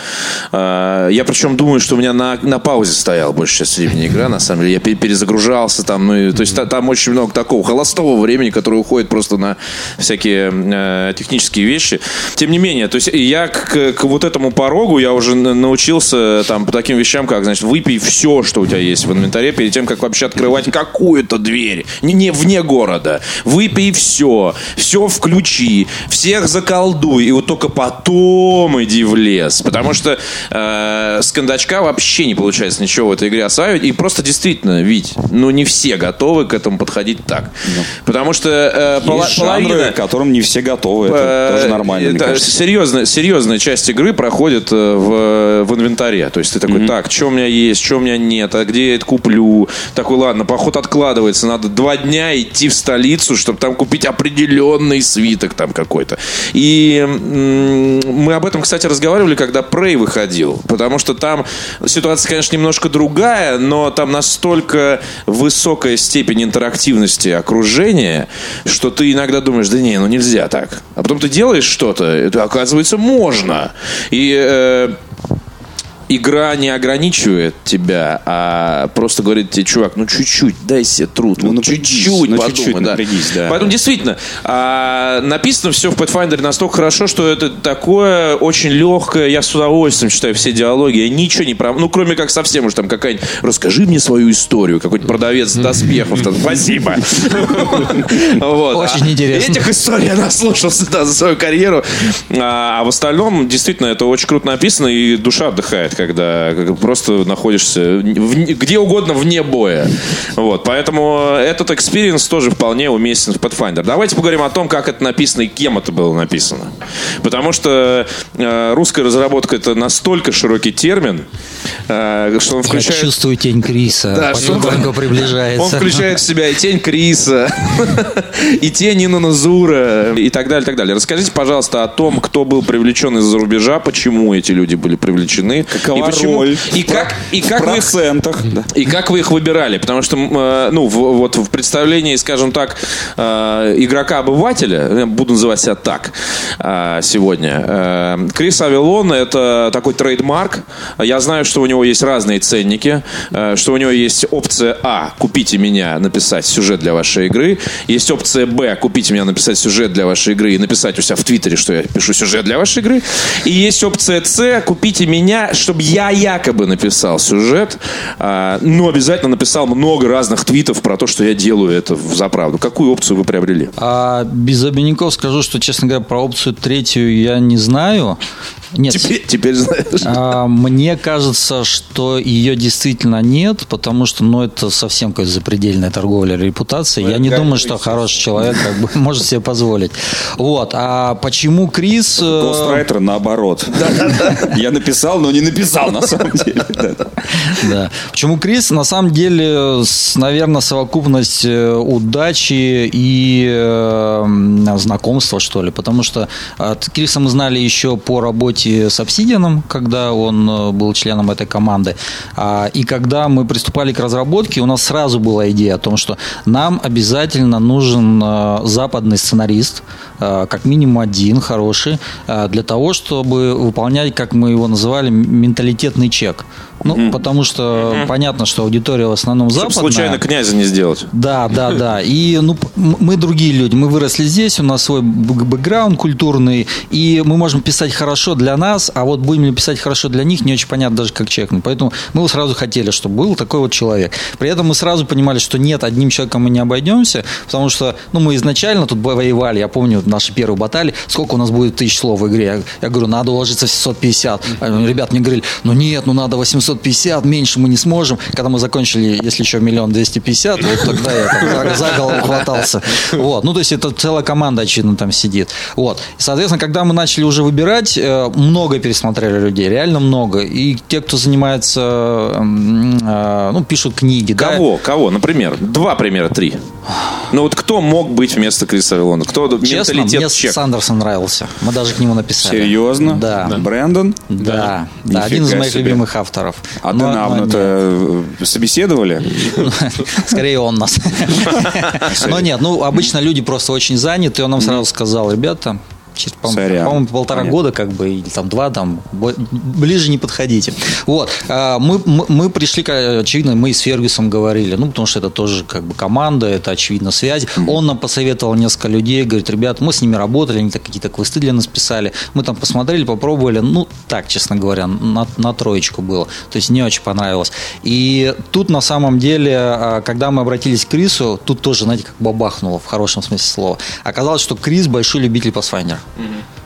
Я причем думаю, что у меня на, на паузе стояла большая часть времени игра, на самом деле. Я пе- перезагружался там. Ну, и- то есть та- там очень много такого холостого времени, которое уходит просто на всякие э, технические вещи. Тем не менее, то есть я к, к вот этому порогу я уже на- научился там по таким вещам, как, значит, выпей все, что у тебя есть в инвентаре, перед тем, как вообще открывать какую-то дверь. Не, не вне города. Выпей все. Все включи. Всех заколдуй. И вот только потом иди в лес. Потому что э, с кондачка вообще не получается ничего в этой игре осваивать. И просто действительно, Вить, ну не все готовы к этому подходить так. Потому что э, жанры, половина... к которым не все готовы. Это Э, тоже нормально, кажется. серьезная, серьезная часть игры проходит э, в, в инвентаре. То есть ты такой, так, что у меня есть, что у меня нет, а где я это куплю? Такой, ладно, поход откладывается, надо два дня идти в столицу, чтобы там купить определенный свиток там какой-то. И м, мы об этом, кстати, разговаривали, когда Prey выходил, потому что там ситуация, конечно, немножко другая, но там настолько высокая степень интерактивности окружения, что ты иногда думаешь, да не, ну нельзя так. А потом ты делаешь что-то, это оказывается можно. И э, игра не ограничивает тебя, а просто говорит тебе, чувак, ну чуть-чуть, дай себе труд, Ну, вот напрягись, чуть-чуть ну, подумай. чуть-чуть да. напрягись, да. Поэтому действительно, а, написано все в Pathfinder настолько хорошо, что это такое очень легкое, я с удовольствием читаю все диалоги, я ничего не прав... Ну, кроме как совсем уж там какая-нибудь, расскажи мне свою историю, какой-нибудь продавец доспехов, там, спасибо. Очень интересно. Этих историй я наслушался за свою карьеру. А, а в остальном, действительно, это очень круто написано, и душа отдыхает, когда просто находишься в- где угодно вне боя. Вот, поэтому этот experience тоже вполне уместен в Pathfinder. Давайте поговорим о том, как это написано и кем это было написано. Потому что э, русская разработка это настолько широкий термин, что он Я включает... чувствую тень Криса. Да, что он- потихоньку приближается. Он включает в себя и тень Криса, и тень Инона Зура, и так далее, так далее. Расскажите, пожалуйста, о том, кто был привлечен из-за рубежа, почему эти люди были привлечены. Какова и почему, роль? И как, и В как вы их процентах. да. и как вы их выбирали? Потому что, э, ну, в- вот в представлении, скажем так, э, игрока-обывателя, э, буду называть себя так э, сегодня, э, Крис Авилон – это такой трейдмарк. Я знаю, что у него есть разные ценники, э, что у него есть опция А – «Купите меня, написать сюжет для вашей игры». Есть опция Б – «Купите меня, написать сюжет для вашей игры» и написать у себя в Твиттере, что я пишу сюжет для вашей игры. И есть опция С – «Купите меня, чтобы я якобы написал сюжет, а, но обязательно написал много разных твитов про то, что я делаю это в заправду. Какую опцию вы приобрели? А без обиняков скажу, что, честно говоря, про опцию третью я не знаю. Нет, Теперь, теперь знаешь. а, мне кажется, что ее действительно нет, потому что, ну, это совсем какая-то запредельная торговля репутацией. Я не думаю, что хороший человек как бы может себе позволить. Вот. А почему Крис... э, Гострайтер наоборот. Я написал, но не написал на самом деле. Да. Почему Крис? На самом деле, наверное, совокупность э, удачи и э, знакомства, что ли. Потому что от Криса мы знали еще по работе с Obsidian, когда он был членом этой команды. А, И когда мы приступали к разработке, у нас сразу была идея о том, что нам обязательно нужен э, западный сценарист, э, как минимум один хороший, для того, чтобы выполнять, как мы его называли, менталитетный чек. Ну, потому что понятно, что аудитория в основном Чтобы западная. случайно князя не сделать. Да, да, да. И ну, мы другие люди. Мы выросли здесь, у нас свой бэкграунд культурный, и мы можем писать хорошо для нас, а вот будем ли писать хорошо для них, не очень понятно даже как чекнуть. Поэтому мы сразу хотели, чтобы был такой вот человек. При этом мы сразу понимали, что нет, одним человеком мы не обойдемся, потому что ну, мы изначально тут воевали, я помню наши первые баталии, сколько у нас будет тысяч слов в игре. Я, я говорю, надо уложиться в 750. А Ребят мне говорили, ну нет, ну надо 850, меньше мы не сможем. Когда мы закончили, если еще миллион двести пятьдесят, вот тогда я там за, за голову хватался. Вот. Ну, то есть это целая команда, очевидно, там сидит. Вот. И, соответственно, когда мы начали уже выбирать, э, много пересмотрели людей, реально много. И те, кто занимается, м, э, ну, пишут книги. да. Кого? Кого? Например, два примера, три. Ну вот кто мог быть вместо Криса Авилона? Кто Честно, менталитет мне чек? Сандерсон нравился. Мы даже к нему написали. Серьезно? Да. Брэндон? Да, да, Нифига один из моих себе. любимых авторов. А ты Навну-то э, собеседовали? Скорее он нас. Но нет, ну обычно люди просто очень заняты, и он нам сразу сказал, ребята, через, по- по-моему, полтора Понятно. года, как бы, или там два, там, ближе не подходите. Вот. А, Мы, мы, мы пришли, очевидно, мы с Фергюсом говорили, ну, потому что это тоже, как бы, команда, это, очевидно, связь. Он нам посоветовал несколько людей, говорит, ребят, мы с ними работали, они какие-то квесты для нас писали. Мы там посмотрели, попробовали, ну, так, честно говоря, на, на троечку было. То есть не очень понравилось. И тут, на самом деле, а, когда мы обратились к Крису, тут тоже, знаете, как бабахнуло в хорошем смысле слова. Оказалось, что Крис большой любитель Pathfinder.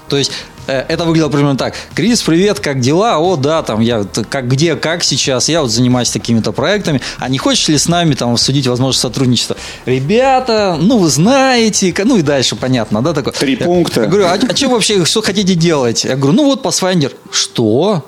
То есть э, это выглядело примерно так. Крис, привет, как дела? О, да, там я как где, как сейчас? Я вот занимаюсь такими-то проектами. А не хочешь ли с нами там обсудить возможность сотрудничества? Ребята, ну вы знаете, ну и дальше понятно, да, такое. Три Я- пункта. Я говорю, а, что вообще, что хотите делать? Я говорю, ну вот Pathfinder. Что?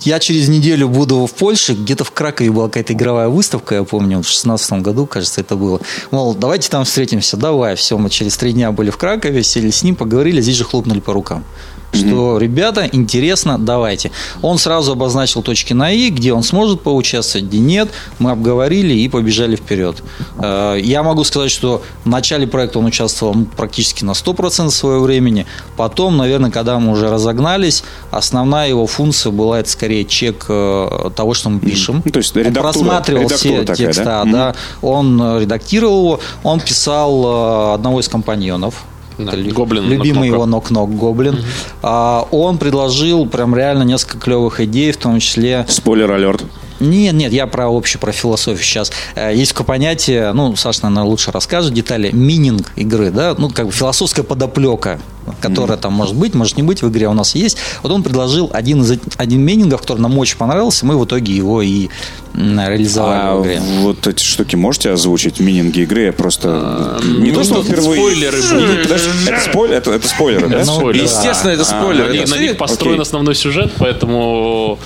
Я через неделю буду в Польше, где-то в Кракове была какая-то игровая выставка, я помню, в 2016 году, кажется, это было. Мол, давайте там встретимся, давай. Все, мы через три дня были в Кракове, сели с ним, поговорили, здесь же хлопнули по рукам. Что, ребята, интересно, давайте. Он сразу обозначил точки на «и», где он сможет поучаствовать, где нет. Мы обговорили и побежали вперед. Э, Я могу сказать, что в начале проекта он участвовал ну, практически на 100% своего времени. Потом, наверное, когда мы уже разогнались, основная его функция была это скорее чек э, того, что мы пишем. Ну, то есть он редактура- просматривал редактура все такая, текста, да? да. Он э, редактировал его, он писал одного из компаньонов. Да, Это Гоблин любимый Knock-Knock. его нок-нок гоблин. А, он предложил прям реально несколько клевых идей, в том числе Спойлер алерт. нет, нет, я про общую, про философию сейчас. Э, Есть такое понятие, ну, Саша, наверное, лучше расскажет детали, мининг игры, да, ну, как бы философская подоплека которая там может быть, может не быть в игре, у нас есть. Вот он предложил один из один мейнингов, который нам очень понравился, мы в итоге его и реализовали а в игре. вот эти штуки можете озвучить, мининги игры? Я просто... А, не то, ну, что тут впервые... спойлеры будут. подожди, Это спойлер- это- это спойлеры, да? Ну, Спойлеры. Естественно, это спойлер. Они- Это на них построен Окей. основной сюжет, поэтому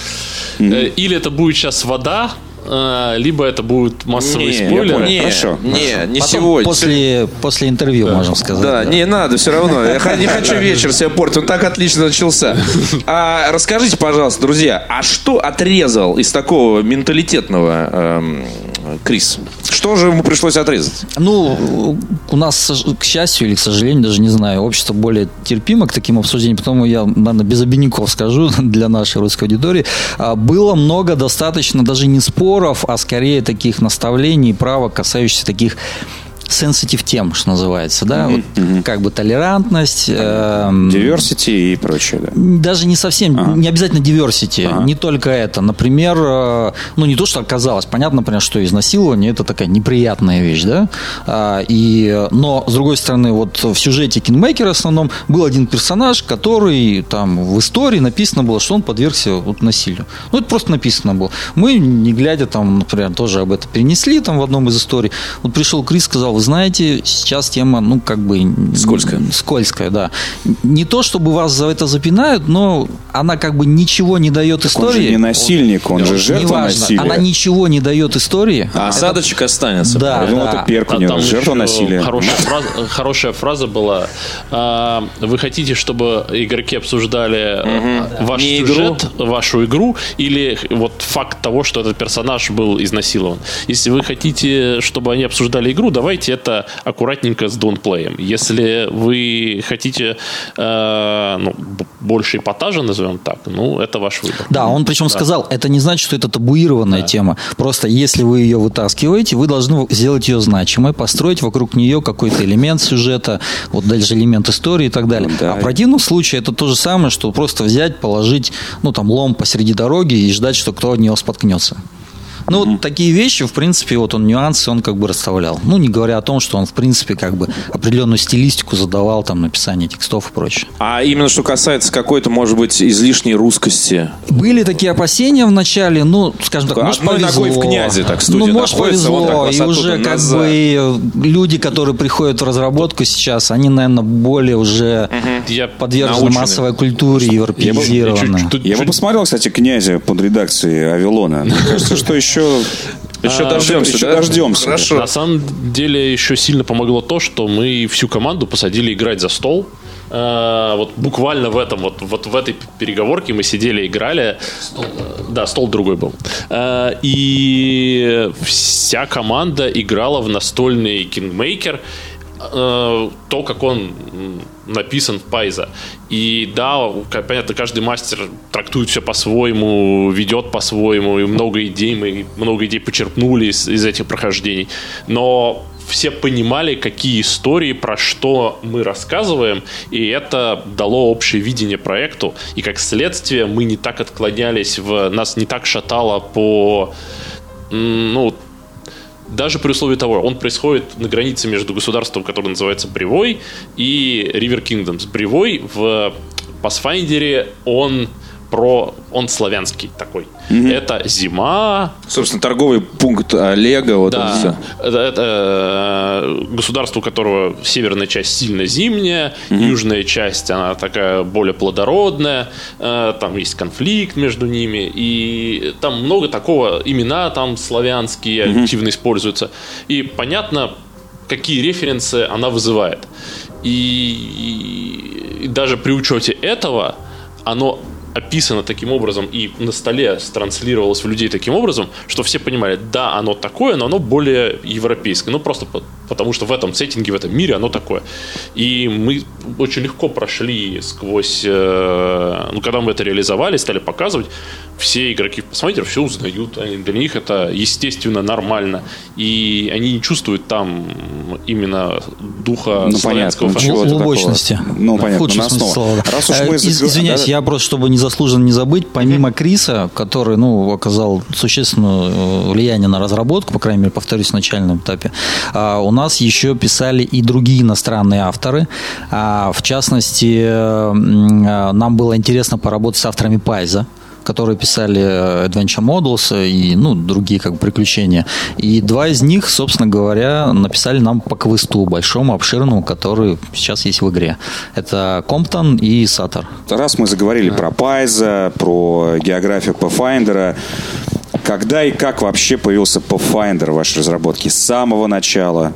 э, или это будет сейчас вода, либо это будут массовые Не, спойлеры. не, Хорошо, не, не Потом сегодня. После, после интервью, можем сказать. Да, не надо, все равно. Я не хочу вечер себе портить. Он так отлично начался. А расскажите, пожалуйста, друзья, а что отрезал из такого менталитетного эм, Крис? Что же ему пришлось отрезать? Ну, у нас, к счастью или к сожалению, даже не знаю, общество более терпимо к таким обсуждениям, потому я, наверное, без обиняков скажу для нашей русской аудитории. А, Было много достаточно даже не споров, а скорее таких наставлений, правок, касающихся таких sensitive тем, что называется, да, вот как бы толерантность, эм, Diversity и прочее, да. даже не совсем, не обязательно diversity, не только это. Например, э, ну не то, что оказалось, понятно, например, что изнасилование это такая неприятная вещь, да, А, и, э, но с другой стороны, вот в сюжете Кингмейкера в основном был один персонаж, который там в истории написано было, что он подвергся вот, насилию. Ну это просто написано было. Мы, не глядя там, например, тоже об этом перенесли там в одном из историй. Вот пришел Крис, сказал, вы знаете, сейчас тема, ну как бы Скользкая. скользкая, да. Не то, чтобы вас за это запинают, но она как бы ничего не дает Он же истории. не насильник, он же жертва Неважно, насилия. она ничего не дает истории. А осадочек останется. Да, Я думал, да. это перк у А жертва насилия. Хорошая фраза, хорошая фраза была. А, Вы хотите, чтобы игроки обсуждали э, ваш Не сюжет, вашу игру, или вот факт того, что этот персонаж был изнасилован? Если вы хотите, чтобы они обсуждали игру, давайте это аккуратненько с донплеем. Если вы хотите э, ну, больше эпатажа, назовем так, ну, это ваш выбор. Да, он причем сказал, это не значит, что это табуированная тема. Просто если вы ее вытаскиваете, вы должны сделать ее значимой, построить вокруг нее какой-то элемент сюжета, вот дальше элемент истории и так далее. Да. А в противном случае это то же самое, что просто взять, положить, ну там лом посреди дороги и ждать, что кто от него споткнется. Ну, вот такие вещи, в принципе, вот он нюансы, он как бы расставлял. Ну, не говоря о том, что он, в принципе, как бы определенную стилистику задавал, там, написание текстов и прочее. А именно что касается какой-то, может быть, излишней русскости. Были такие опасения в начале, ну, скажем так, может, одной повезло. ногой в князе, так, студия Ну, может, находится, вот так повезло. и уже как назад. бы э, люди, которые приходят в разработку сейчас, они, наверное, более уже Я подвержены Научены. массовой культуре, чуть- европеизированы. чуть- Я бы чуть- посмотрел, кстати, князя под редакцией Авилона. Мне кажется, что еще... Еще А, дождемся, еще да? дождемся. Хорошо. На самом деле еще сильно помогло то, что мы всю команду посадили играть за стол. Э, Вот буквально в этом, вот, вот в этой переговорке мы сидели, играли. Да, стол другой был. Э, И вся команда играла в настольный Kingmaker э, то, как он написан в Пайза. И да, понятно, каждый мастер трактует все по-своему, ведет по-своему, и много идей, мы много идей почерпнули из, из этих прохождений. Но все понимали, какие истории, про что мы рассказываем, и это дало общее видение проекту. И как следствие мы не так отклонялись, в, нас не так шатало по ну, даже при условии того, он происходит на границе между государством, которое называется Бревой, и River Kingdoms. Бревой в Pathfinder он про... Он славянский такой. Это зима, Собственно, торговый пункт Олега, вот это все. да, это, это, э, государство, у которого северная часть сильно зимняя, южная часть она такая более плодородная, э, там есть конфликт между ними, и там много такого, имена там славянские активно используются. И понятно, какие референсы она вызывает. И, и даже при учете этого, оно описано таким образом и на столе транслировалось в людей таким образом, что все понимали, да, оно такое, но оно более европейское. Ну, просто по- потому что в этом сеттинге, в этом мире оно такое. И мы очень легко прошли сквозь... э, ну, когда мы это реализовали, стали показывать, все игроки в Pathfinder все узнают. Они, для них это естественно, нормально. И они не чувствуют там именно духа Ну, славянского понятно, фашизма. чего-то Глубочности. Ну, Да, понятно, в худшем на смысле основу. слова. Раз уж Э, мы из- заго- Извиняюсь, да, я просто, чтобы незаслуженно не забыть, помимо Криса, который, ну, оказал существенное э, влияние на разработку, по крайней мере, повторюсь, в начальном этапе, а, у нас еще писали и другие иностранные авторы. А, В частности, э, нам было интересно поработать с авторами Пайза которые писали э, Adventure Models и ну, другие как бы приключения. И два из них, собственно говоря, написали нам по квесту большому, обширному, который сейчас есть в игре. Это Комптон и Сатор. Раз мы заговорили про Пайза, про географию Pathfinder, когда и как вообще появился Pathfinder в вашей разработке? С самого начала,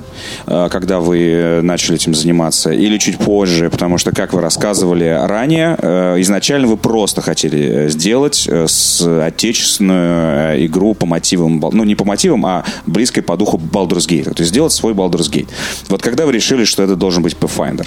э, когда вы э, начали этим заниматься, или чуть позже? Потому что, как вы рассказывали ранее, э, изначально вы просто хотели сделать с отечественную игру по мотивам, ну не по мотивам, а близкой по духу Baldur's Gate. То есть сделать свой Baldur's Gate. Вот когда вы решили, что это должен быть Pathfinder?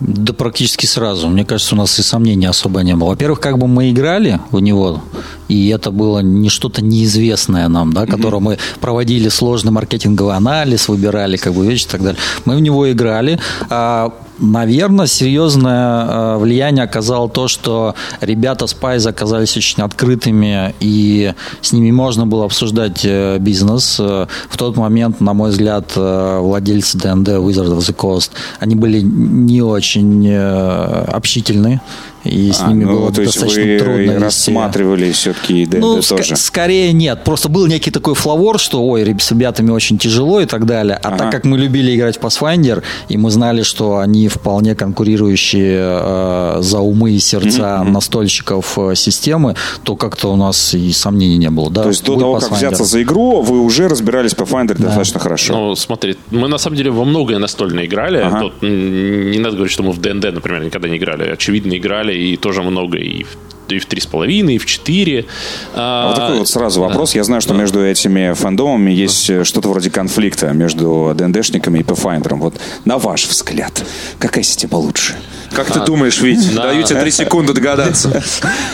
Да практически сразу. Мне кажется, у нас и сомнений особо не было. Во-первых, как бы мы играли в него, и это было не что-то неизвестное нам, да, которое мы проводили сложный маркетинговый анализ, выбирали как бы вещи и так далее. Мы в него играли. А, Наверное, серьезное э, влияние оказало то, что ребята Spice оказались очень открытыми, и с ними можно было обсуждать э, бизнес. Э, В тот момент, на мой взгляд, э, владельцы ДНД Wizard of the Coast, они были не очень общительны, и с А, ними ну, было то есть достаточно вы трудно вести. рассматривали все-таки ДНД Ну, тоже? скорее нет. Просто был некий такой флавор, что, ой, с ребятами очень тяжело и так далее. А Ага. так как мы любили играть в Pathfinder, и мы знали, что они вполне конкурирующие э, за умы и сердца настольщиков э, системы, то как-то у нас и сомнений не было. Да, То есть до того, как Pathfinder. взяться за игру, вы уже разбирались по Pathfinder достаточно хорошо. Ну, смотри, мы на самом деле во многое настольно играли. Ага. Тут не надо говорить, что мы в ДНД, например, никогда не играли. Очевидно, играли и тоже много и и в три с половиной, и в четыре. А вот такой вот сразу вопрос. Я знаю, что между этими фандомами есть э, что-то вроде конфликта между ДНДшниками и Pathfinder. Вот на ваш взгляд, какая система лучше? Как ты думаешь, Вить? на- Даю тебе три секунды догадаться.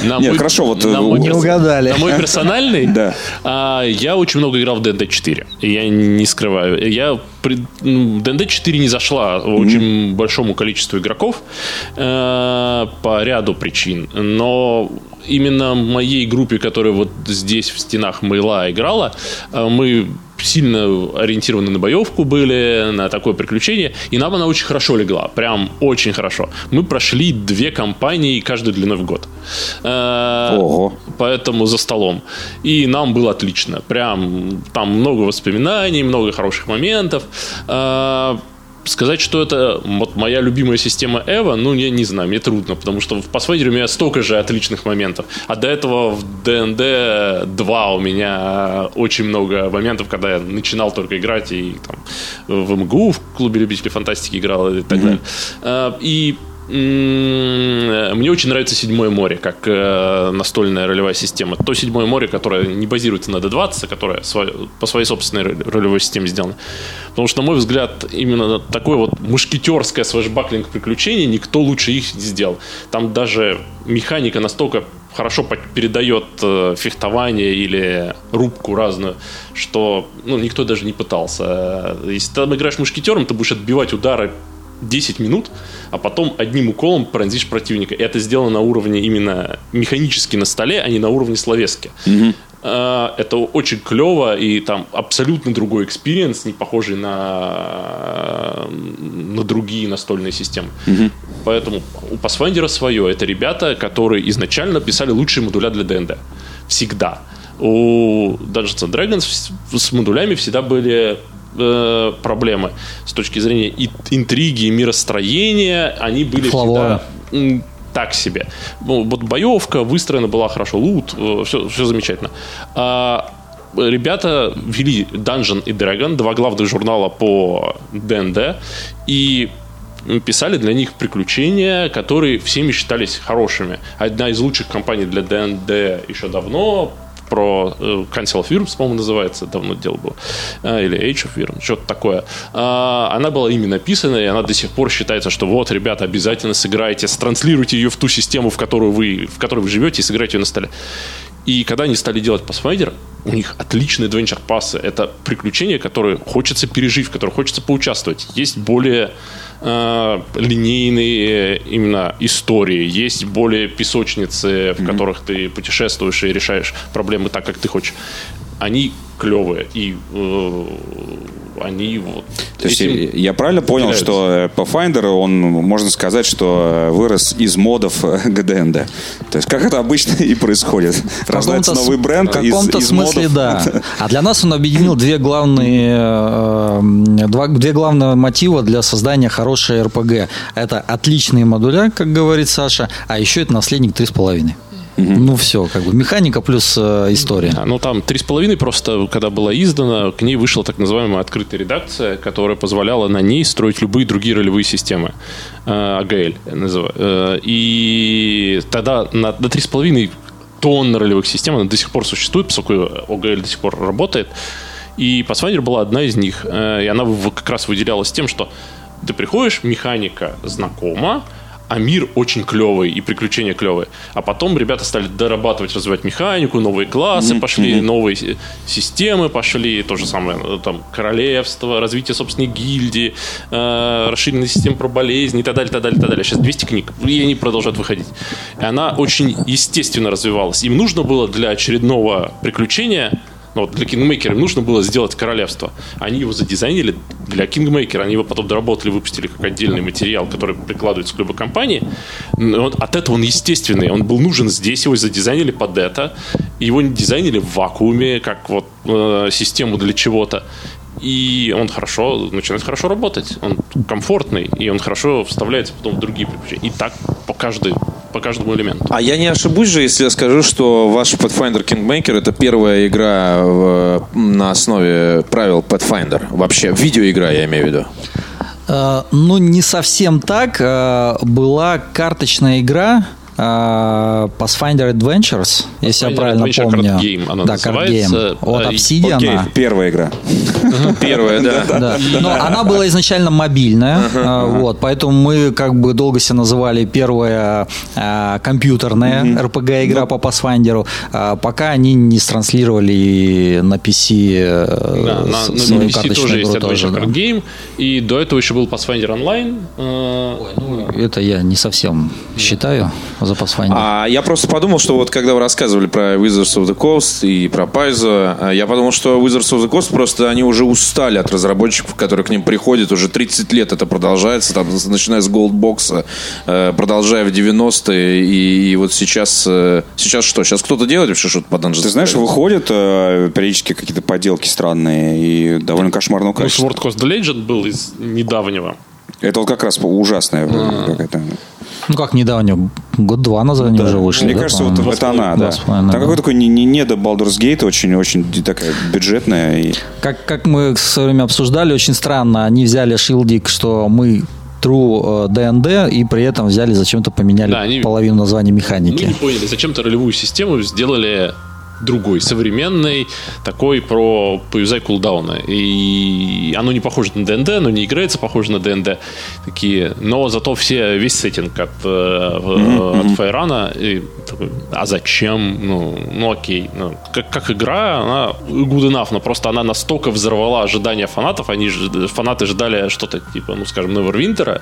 На Нет, хорошо, вот, на э, мой не перс- угадали. На мой персональный, Да. а, я очень много играл в ДНД 4. И Я не скрываю. Я при- ну, ДНД 4 не зашла очень большому количеству игроков э, по ряду причин. Но именно моей группе, которая вот здесь в стенах Мейла играла, э, мы сильно ориентированы на боевку были, на такое приключение, и нам она очень хорошо легла, прям очень хорошо. Мы прошли две кампании, каждую длиной в год. Э, Ого. Поэтому за столом. И нам было отлично. Прям там много воспоминаний, много хороших моментов. Э, Сказать, что это вот моя любимая система Эва, ну, я не знаю, мне трудно, потому что в Pathfinder у меня столько же отличных моментов. А до этого в D&D 2 у меня очень много моментов, когда я начинал только играть и там в МГУ, в клубе любителей фантастики играл и так далее. Э, И мне очень нравится «Седьмое море» как э, настольная ролевая система. То «Седьмое море», которое не базируется на D20, а которое по своей собственной ро- ролевой системе сделано. Потому что, на мой взгляд, именно такое вот мушкетерское свежбаклинг приключение никто лучше их не сделал. Там даже механика настолько хорошо передает э, фехтование или рубку разную, что ну, никто даже не пытался. Э, Если ты играешь мушкетером, ты будешь отбивать удары 10 минут, а потом одним уколом пронзишь противника. И это сделано на уровне именно механически на столе, а не на уровне словески. Э, Это очень клево, и там абсолютно другой experience, не похожий на, на другие настольные системы. Поэтому у Pathfinder свое. Это ребята, которые изначально писали лучшие модуля для ДНД. Всегда. У Dungeons and Dragons с модулями всегда были э, проблемы с точки зрения и- интриги, и миростроения. Они были Flavor а. всегда так себе. Ну, вот боевка выстроена была хорошо, лут, все, все замечательно. А, ребята вели Dungeon и Dragon, два главных журнала по ДНД, и писали для них приключения, которые всеми считались хорошими. Одна из лучших компаний для ДНД еще давно про э, Council of Worms, по-моему, называется, давно дело было, э, или Age of Worms, что-то такое. Э, она была ими написана, и она до сих пор считается, что вот, ребята, обязательно сыграйте, транслируйте ее в ту систему, в которой вы, в которой вы живете, и сыграйте ее на столе. И когда они стали делать Pathfinder, у них отличные adventure пассы. Это приключения, которые хочется пережить, в которых хочется поучаствовать. Есть более э, линейные именно истории, есть более песочницы, в mm-hmm. которых ты путешествуешь и решаешь проблемы так, как ты хочешь. Они клевые. И э, они вот... То есть я правильно понял, теряются. что Pathfinder, он, можно сказать, что вырос из модов ГДНД. То есть как это обычно и происходит. Рождается новый бренд В каком-то из, смысле, модов. да. А для нас он объединил две главные, э, два, две главные мотива для создания хорошей РПГ. Это отличные модуля, как говорит Саша, а еще это наследник 3,5. Угу. Ну, все, как бы механика плюс э, история. А, ну, там три с половиной просто, когда была издана, к ней вышла так называемая открытая редакция, которая позволяла на ней строить любые другие ролевые системы. Э, АГЛ называю. Э, и тогда на, на три с половиной тонн ролевых систем, она до сих пор существует, поскольку ОГЛ до сих пор работает. И Pathfinder была одна из них. Э, и она как раз выделялась тем, что ты приходишь, механика знакома, а мир очень клевый и приключения клевые. А потом ребята стали дорабатывать, развивать механику, новые классы mm-hmm. пошли, новые системы пошли, то же самое, э, там, королевство, развитие собственной гильдии, э, расширенная система про болезни и так далее, так далее, так далее. Сейчас 200 книг, и они продолжают выходить. И она очень естественно развивалась. Им нужно было для очередного приключения ну, вот для Kingmaker им нужно было сделать королевство. Они его задизайнили для Kingmaker. Они его потом доработали, выпустили как отдельный материал, который прикладывается к любой компании. Но от этого он естественный. Он был нужен здесь, его задизайнили под это. Его не дизайнили в вакууме, как вот э, систему для чего-то и он хорошо, начинает хорошо работать. Он комфортный, и он хорошо вставляется потом в другие приключения. И так по, каждой, по каждому элементу. А я не ошибусь же, если я скажу, что ваш Pathfinder Kingmaker это первая игра в, на основе правил Pathfinder. Вообще, видеоигра, я имею в виду. Uh, ну, не совсем так. Uh, была карточная игра, Pathfinder Adventures, если Pathfinder я правильно Adventure помню. Card Game она да, называется. Card Game. От Obsidian. Okay. Первая игра. Первая, да. Но она была изначально мобильная, а, вот, поэтому мы как бы долго себя называли первая а, компьютерная RPG-игра по Pathfinder, пока они не транслировали на PC э, да, на, PC тоже есть Adventure Card Game, и до этого еще был Pathfinder Online. Э, ну, это я не совсем считаю за Pathfinder. А я просто подумал, что вот когда вы рассказывали про Wizards of the Coast и про Paizo, а, я подумал, что Wizards of the Coast просто они уже устали от разработчиков, которые к ним приходят. Уже 30 лет это продолжается, там, начиная с Goldbox, э, продолжая в 90-е. И, и вот сейчас... Э, сейчас что? Сейчас кто-то делает вообще что-то по Dungeons Ты знаешь, выходят э, периодически какие-то поделки странные и довольно кошмарного ну, качества. Ну, Sword Coast Legend был из недавнего. Это вот как раз ужасная какая-то... Ну, как недавно, год-два назад они уже вышли. Мне да, кажется, вот это она, да. Там какой такой не, не, не до Baldur's Gate, очень, очень такая бюджетная. И... Как, как мы в свое время обсуждали, очень странно, они взяли шилдик, что мы True D&D э, и при этом взяли зачем-то поменяли да, они, половину названия механики. Мы не поняли, зачем-то ролевую систему сделали другой, современный, такой про поюзай кулдауна. И оно не похоже на ДНД, оно не играется похоже на ДНД. Такие, но зато все, весь сеттинг от, mm-hmm. от Файрана. И, а зачем? Ну, ну окей. Ну, как, как игра, она good enough, но просто она настолько взорвала ожидания фанатов. Они, фанаты ждали что-то типа, ну, скажем, Neverwinter,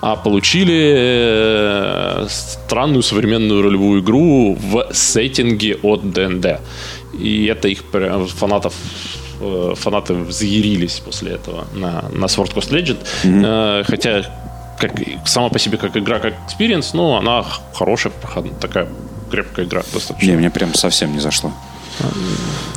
а получили э, странную современную ролевую игру в сеттинге от ДНД. И это их фанатов э, фанаты взъярились после этого на, на Sword Coast Legend. Mm-hmm. Хотя как, сама по себе как игра, как experience, но она хорошая, такая крепкая игра достаточно. Не, мне прям совсем не зашло.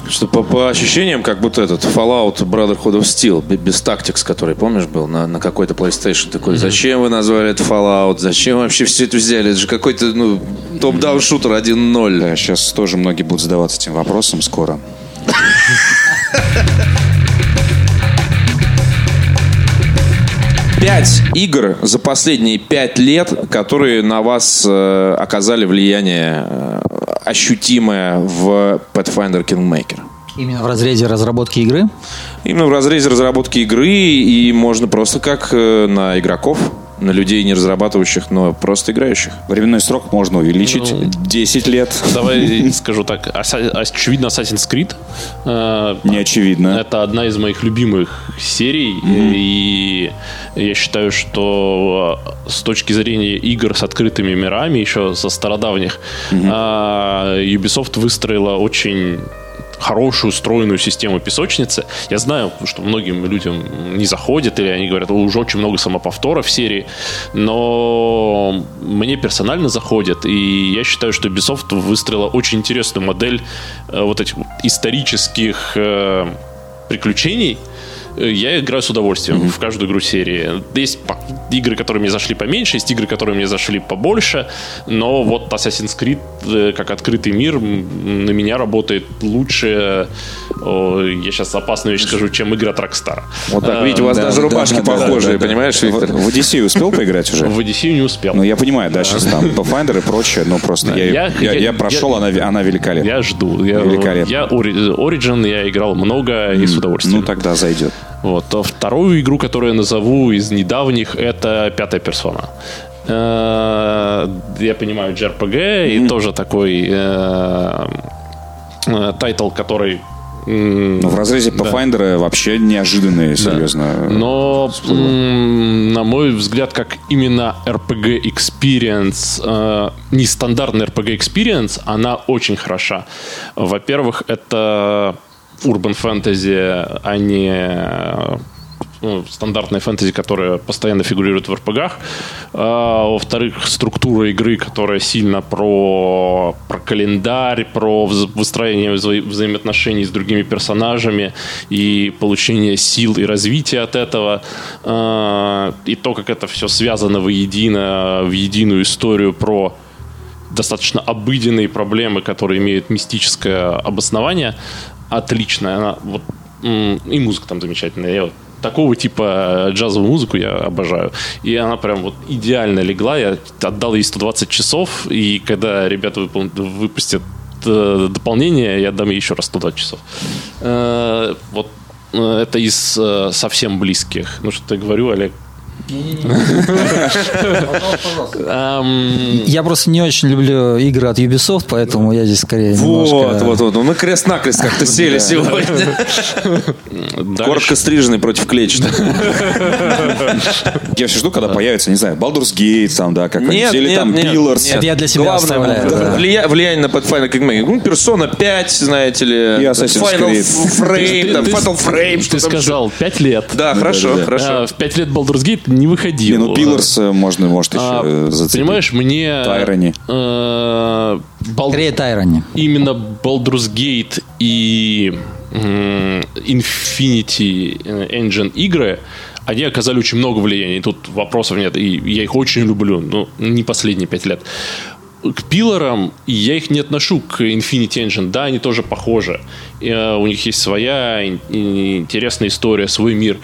Что по, по ощущениям, как будто этот Fallout Brotherhood of Steel, без Tactics, который, помнишь, был на, на какой-то PlayStation такой. Mm-hmm. Зачем вы назвали это Fallout? Зачем вообще все это взяли? Это же какой-то ну, топ-даун шутер 1.0. Да, сейчас тоже многие будут задаваться этим вопросом скоро. Пять игр за последние пять лет, которые на вас э, оказали влияние э, ощутимое в Pathfinder Kingmaker? Именно в разрезе разработки игры? Именно в разрезе разработки игры, и можно просто как э, на игроков на людей, не разрабатывающих, но просто играющих. Временной срок можно увеличить. Ну, 10 лет. Давай скажу так. Очевидно, Assassin's Creed. Э, не очевидно. Это одна из моих любимых серий. Mm-hmm. И я считаю, что э, с точки зрения игр с открытыми мирами, еще со стародавних, mm-hmm. Ubisoft выстроила очень хорошую, устроенную систему песочницы. Я знаю, что многим людям не заходит, или они говорят, уже очень много самоповторов в серии, но мне персонально заходит, и я считаю, что Ubisoft выстроила очень интересную модель э, вот этих исторических э, приключений, я играю с удовольствием mm-hmm. в каждую игру серии. Есть игры, которые мне зашли поменьше, есть игры, которые мне зашли побольше, но вот Assassin's Creed э, как открытый мир на меня работает лучше, я сейчас опасную вещь скажу, чем от Rockstar. Вот так, видите, у вас да, даже да, рубашки да, похожие, да, понимаешь, Виктор? В, Одиссею успел поиграть уже? В Одиссею не успел. Ну, я понимаю, да, сейчас там Pathfinder и прочее, но просто я, прошел, она, она великолепна. Я жду. Я, великолепна. Я Origin, я играл много и с удовольствием. Ну, тогда зайдет. Вот. А вторую игру, которую я назову из недавних, это «Пятая персона». Э, я понимаю, JRPG, mm-hmm. и тоже такой э, э, title, который ну, в разрезе Pathfinder да. вообще неожиданные, серьезно. Да. Но, на мой взгляд, как именно RPG Experience, э, нестандартный RPG Experience, она очень хороша. Во-первых, это урбан фэнтези, а не ну, стандартная фэнтези, которая постоянно фигурирует в РПГах. А, во-вторых, структура игры, которая сильно про, про календарь, про выстроение вза взаимоотношений с другими персонажами и получение сил и развития от этого. А, и то, как это все связано воедино, в единую историю про достаточно обыденные проблемы, которые имеют мистическое обоснование, отличная. Она вот и музыка там замечательная. Я вот такого типа джазовую музыку я обожаю. И она прям вот идеально легла. Я отдал ей 120 часов, и когда ребята выпол... выпустят э, дополнение, я отдам ей еще раз 120 часов. Э, вот э, это из э, совсем близких. Ну, что я говорю, Олег, я просто не очень люблю игры от Ubisoft, поэтому я здесь скорее Вот, вот, вот. Мы крест-накрест как-то сели сегодня. Коротко стриженный против клетчатых. Я все жду, когда появится, не знаю, Baldur's Gate, там, да, как-нибудь, или там Pillars. Это я для себя оставляю. Влияние на Pathfinder Kingmaker. Ну, Persona 5, знаете ли. И Assassin's Creed. Frame, Fatal Frame. Ты сказал 5 лет. Да, хорошо, хорошо. А, в 5 лет Baldur's Gate не выходил. Не, ну Пиларс э, можно, может, еще а, зацепить. Понимаешь, мне... Тайрони. Э, Бал... Скорее Тайрони. Именно Baldur's Gate и э, Infinity Engine игры они оказали очень много влияния. Тут вопросов нет. И я их очень люблю. Но не последние пять лет. К пилорам я их не отношу к Infinity Engine. Да, они тоже похожи. Uh, у них есть своя интересная история, свой мир.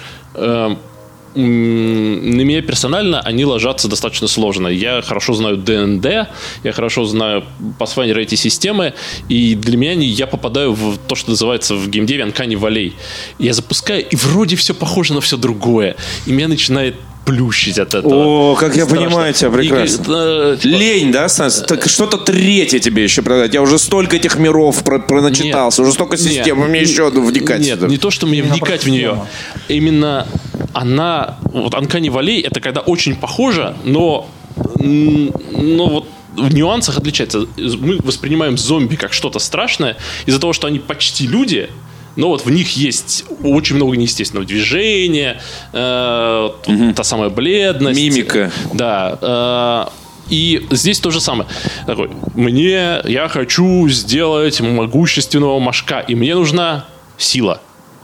На меня персонально они ложатся достаточно сложно. Я хорошо знаю ДНД, я хорошо знаю Pathfinder эти системы, и для меня они, я попадаю в то, что называется в геймдеве Uncanny Valley. Я запускаю, и вроде все похоже на все другое. И меня начинает плющить от этого. О, как я Страшно. понимаю тебя прекрасно. И, э, типа... Лень, да, Стас? Так что-то третье тебе еще продать. Я уже столько этих миров про проначитался, нет, уже столько систем, нет, мне еще вникать. Нет, сюда. не то, что мне вникать в нее. Именно она, вот Анкани Валей, это когда очень похоже, но, но вот в нюансах отличается. Мы воспринимаем зомби как что-то страшное из-за того, что они почти люди, но вот в них есть очень много неестественного движения, э, угу. та самая бледность. Мимика. Да. Э, и здесь то же самое. Такой, мне, я хочу сделать могущественного мошка, и мне нужна сила.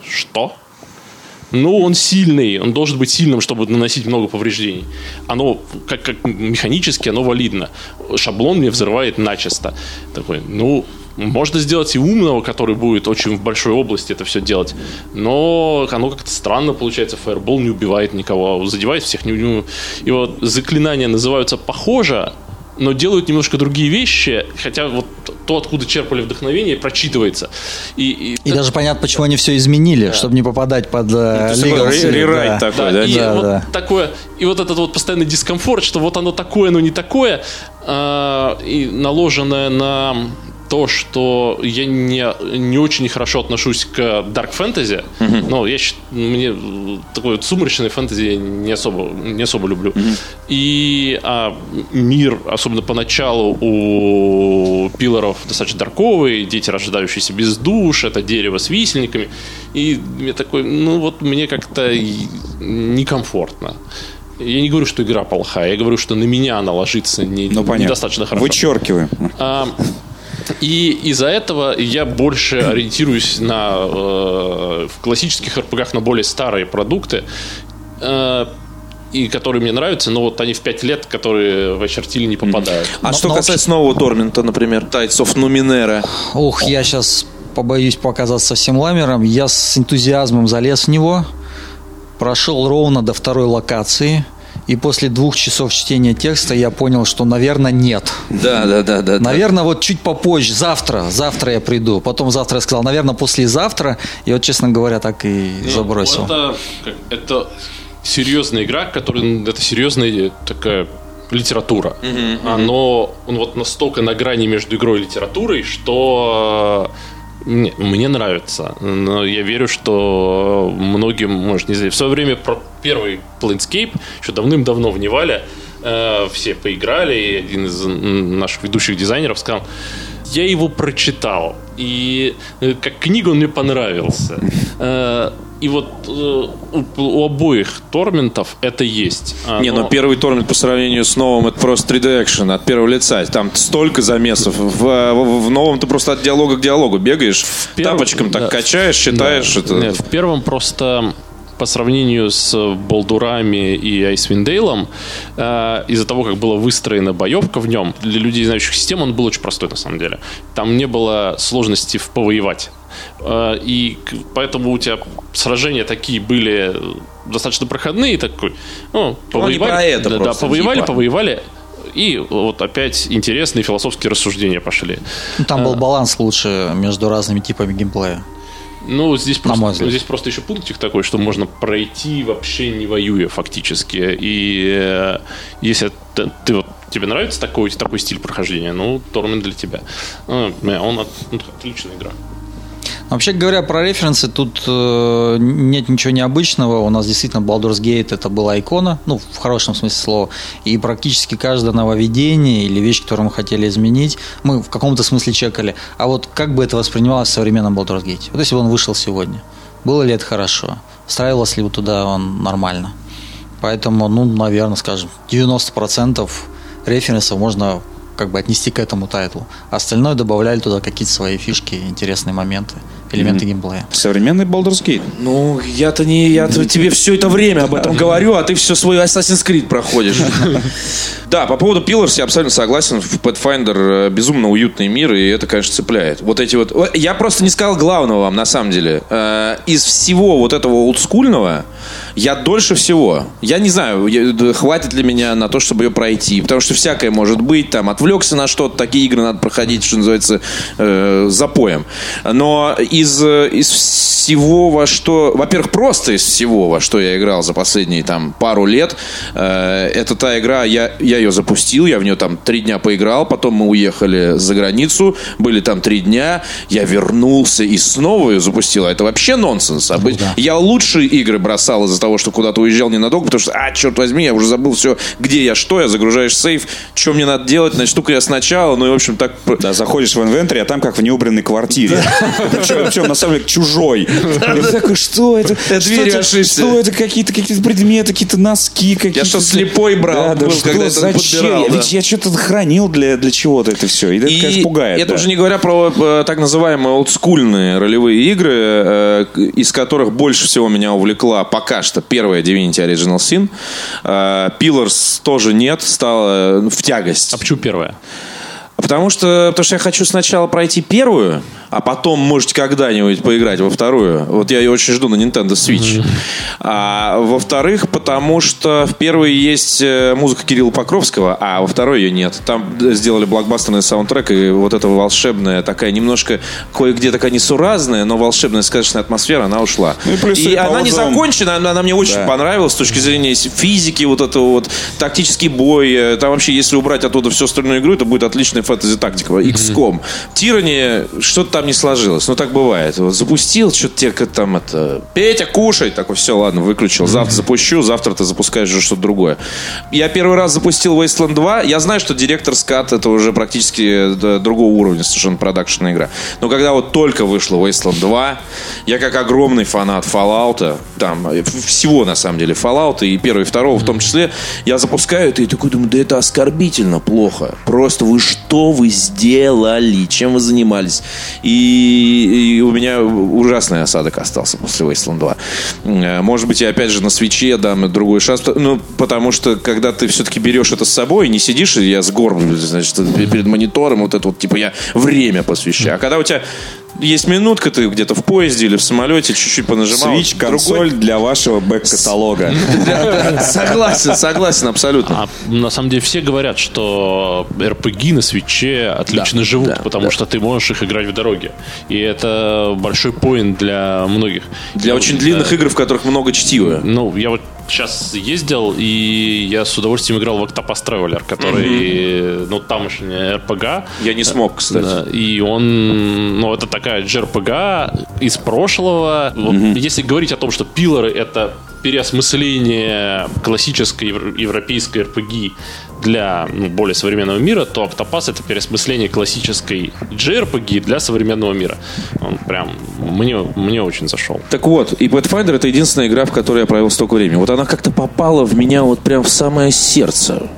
Что? Ну, он сильный, он должен быть сильным, чтобы наносить много повреждений. Оно, как, как механически, оно валидно. Шаблон мне взрывает начисто. Такой, ну, можно сделать и умного, который будет очень в большой области это все делать. Но оно как-то странно получается. Фаербол не убивает никого, а задевает всех. И вот заклинания называются похоже, но делают немножко другие вещи, хотя вот то, откуда черпали вдохновение, прочитывается. И, и, и даже понятно, почему они все изменили, да. чтобы не попадать под э, ну, рерайт да. такой, да? да? И да, вот да. такое, и вот этот вот постоянный дискомфорт, что вот оно такое, но не такое, э, и наложенное на то, что я не, не очень хорошо отношусь к Dark Fantasy, mm-hmm. но я мне такой вот сумрачный фэнтези не особо, не особо люблю. Mm-hmm. И а, мир, особенно поначалу, у пилоров достаточно дарковый, дети, рождающиеся без душ, это дерево с висельниками. И мне такой, ну вот мне как-то некомфортно. Я не говорю, что игра плохая, я говорю, что на меня она ложится не, ну, недостаточно хорошо. Вычеркиваем. А, и из-за этого я больше ориентируюсь на э, в классических РПГах на более старые продукты. Э, и которые мне нравятся, но вот они в 5 лет, которые в очертили не попадают. А но, что но... касается нового Тормента, например, Tides of Numenera? Ух, я сейчас побоюсь показаться совсем ламером. Я с энтузиазмом залез в него, прошел ровно до второй локации – и после двух часов чтения текста я понял, что, наверное, нет. Да, да, да, да. Наверное, да. вот чуть попозже, завтра, завтра я приду. Потом завтра я сказал, наверное, послезавтра. И вот, честно говоря, так и ну, забросил. Это, это серьезная игра, которая это серьезная такая литература. Uh-huh. Оно он вот настолько на грани между игрой и литературой, что мне, мне нравится, но я верю, что многим, может, не знаю, в свое время про первый Planescape еще давным-давно в Невале э, все поиграли, и один из наших ведущих дизайнеров сказал, я его прочитал, и э, как книга он мне понравился. Э, и вот э, у, у обоих торментов это есть. А, Не, но... но первый тормент по сравнению с новым это просто 3D экшен от первого лица. Там столько замесов. В, в, в новом ты просто от диалога к диалогу бегаешь, в первом, тапочком так да, качаешь, читаешь. Да. Это... Нет, в первом просто по сравнению с Болдурами и Айсвиндейлом, э, из-за того, как была выстроена боевка в нем, для людей, знающих систему, он был очень простой на самом деле. Там не было сложности в повоевать. Э, и поэтому у тебя сражения такие были достаточно проходные, такой, ну, повоевали, ну, это да, повоевали, типа. повоевали, и вот опять интересные философские рассуждения пошли. Ну, там был э, баланс лучше между разными типами геймплея. Ну, здесь просто, здесь просто еще пунктик такой, что можно пройти вообще не воюя фактически. И э, если ты, ты вот тебе нравится такой, такой стиль прохождения, ну, Тормент для тебя. Ну, он, он отличная игра. Вообще говоря про референсы, тут э, нет ничего необычного. У нас действительно Baldur's Gate это была икона, ну, в хорошем смысле слова. И практически каждое нововведение или вещь, которую мы хотели изменить, мы в каком-то смысле чекали. А вот как бы это воспринималось в современном Baldur's Gate? Вот если бы он вышел сегодня, было ли это хорошо? Встраивалось ли туда он нормально? Поэтому, ну, наверное, скажем, 90% референсов можно как бы отнести к этому тайтлу. Остальное добавляли туда какие-то свои фишки, интересные моменты элементы mm-hmm. геймплея. Современный Baldur's Gate. Ну, я-то не... Я -то тебе все это время об этом говорю, а ты все свой Assassin's Creed проходишь. Да, по поводу Pillars я абсолютно согласен. В Pathfinder э, безумно уютный мир, и это, конечно, цепляет. Вот эти вот... Я просто не сказал главного вам, на самом деле. Э, из всего вот этого олдскульного я дольше всего. Я не знаю, хватит ли меня на то, чтобы ее пройти. Потому что всякое может быть. Там отвлекся на что-то. Такие игры надо проходить, что называется, э, запоем. Но из, из всего, во что... Во-первых, просто из всего, во что я играл за последние там пару лет, э, это та игра, я, я ее запустил, я в нее там три дня поиграл, потом мы уехали за границу, были там три дня, я вернулся и снова ее запустил. А это вообще нонсенс. Ну, да. Я лучшие игры бросал из-за того, что куда-то уезжал ненадолго, потому что, а, черт возьми, я уже забыл все, где я, что я, загружаешь сейф, что мне надо делать, начну-ка я сначала, ну и, в общем, так... Да, заходишь в инвентарь, а там как в неубранной квартире. Причем, на самом деле, чужой. Я такой, что это? Что это? Какие-то какие-то предметы, какие-то носки, какие-то... Я что, слепой брал? Да, что, зачем? Ведь я что-то хранил для для чего-то это все. И это, конечно, пугает. Это уже не говоря про э, так называемые олдскульные ролевые игры, э, из которых больше всего меня увлекла пока что первая Divinity Original Sin. Э, Pillars тоже нет, стала в тягость. А почему первая? Потому что, потому что я хочу сначала пройти первую, а потом можете когда-нибудь поиграть во вторую. Вот я ее очень жду на Nintendo Switch. А во-вторых, потому что в первой есть э, музыка Кирилла Покровского, а во второй ее нет. Там сделали блокбастерный саундтрек, и вот эта волшебная такая немножко кое-где такая несуразная, но волшебная сказочная атмосфера, она ушла. Ну и плюс, и она не отзывам- закончена, она, она мне очень Да. понравилась с точки зрения физики, вот этого вот тактический бой. Э, Там вообще, если убрать оттуда всю остальную игру, это будет отличная фэнтези-тактика. XCOM. Тирани, что-то там не сложилось. Ну, так бывает. Вот запустил, что-то тебе там это... Петя, кушай! Такой, все, ладно, выключил. Завтра запущу, завтра ты запускаешь уже что-то другое. Я первый раз запустил Wasteland 2. Я знаю, что директор скат это уже практически другого уровня совершенно продакшн игра. Но когда вот только вышла Wasteland 2, я как огромный фанат Fallout, там, э, всего на самом деле, Fallout и первого, и второго в том числе, я запускаю это и такой думаю, да это оскорбительно плохо. Просто вы что вы сделали? Чем вы занимались? И, и у меня ужасный осадок остался после Wasteland 2. Э, Может быть, я опять же на свече дам другой шанс. Ну, потому что, когда ты все-таки берешь это с собой, не сидишь, я сгорблю, значит, перед монитором, вот это вот, типа, я время посвящаю. А когда у тебя есть минутка, ты где-то в поезде или в самолете чуть-чуть понажимал. Switch консоль для вашего бэк-каталога. Согласен, согласен, абсолютно. А на самом деле все говорят, что RPG на свече отлично Да, живут, да, потому да. что ты можешь их играть в дороге. И это большой поинт для многих. Для Я- очень длинных игр, в которых много чтива. Ну, я вот сейчас ездил, и я с удовольствием играл в Octopus Traveler, который, ну, тамошняя RPG. Я не смог, кстати. Да, и он, ну, это такая JRPG из прошлого. Вот Если говорить о том, что пилоры это переосмысление классической евро- европейской RPG для ну, более современного мира, то Octopus это переосмысление классической JRPG для современного мира. Он прям мне, мне очень зашел. Так вот, и Pathfinder это единственная игра, в которой я провел столько времени. Вот она как-то попала в меня вот прям в самое сердце.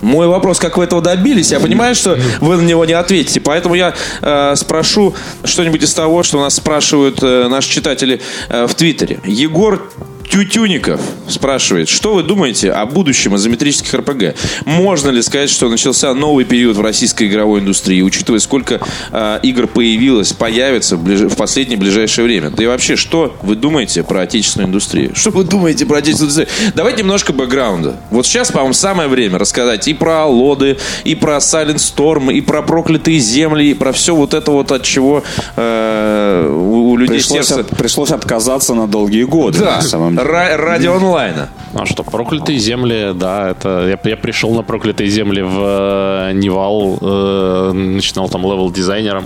Мой вопрос, как вы этого добились, я понимаю, что вы на него не ответите, поэтому я э, спрошу что-нибудь из того, что нас спрашивают э, наши читатели э, в Твиттере. Егор Тютюников спрашивает, что вы думаете о будущем изометрических РПГ? Можно ли сказать, что начался новый период в российской игровой индустрии, учитывая, сколько э, игр появилось, появится в, ближ- в последнее ближайшее время? Да и вообще, что вы думаете про отечественную индустрию? Что вы думаете про отечественную индустрию? Давайте немножко бэкграунда. Вот сейчас, по-моему, самое время рассказать и про Лоды, и про Silent Storm, и про проклятые земли, и про все вот это вот, от чего э, у, у людей Пришлось, сердце... от- пришлось отказаться на долгие годы, Да, на самом деле. Ра- ради онлайна. А что, проклятые земли, да, это я, я пришел на проклятые земли в э, Nival, э, начинал там level дизайнером.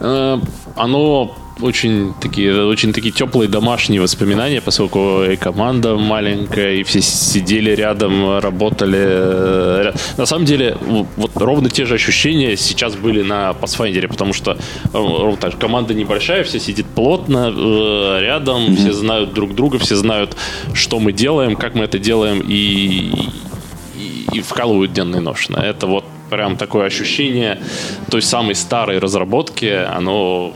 Э, оно очень такие, очень такие теплые домашние воспоминания, поскольку и команда маленькая, и все сидели рядом, работали. э, На самом деле, вот ровно те же ощущения сейчас были на Pathfinder, потому что э, ровно так же, команда небольшая, все сидит плотно э, рядом, все знают друг друга, все знают, что мы делаем, как мы это делаем, и, и, и вкалывают денный нож. Это вот прям такое ощущение той самой старой разработки, оно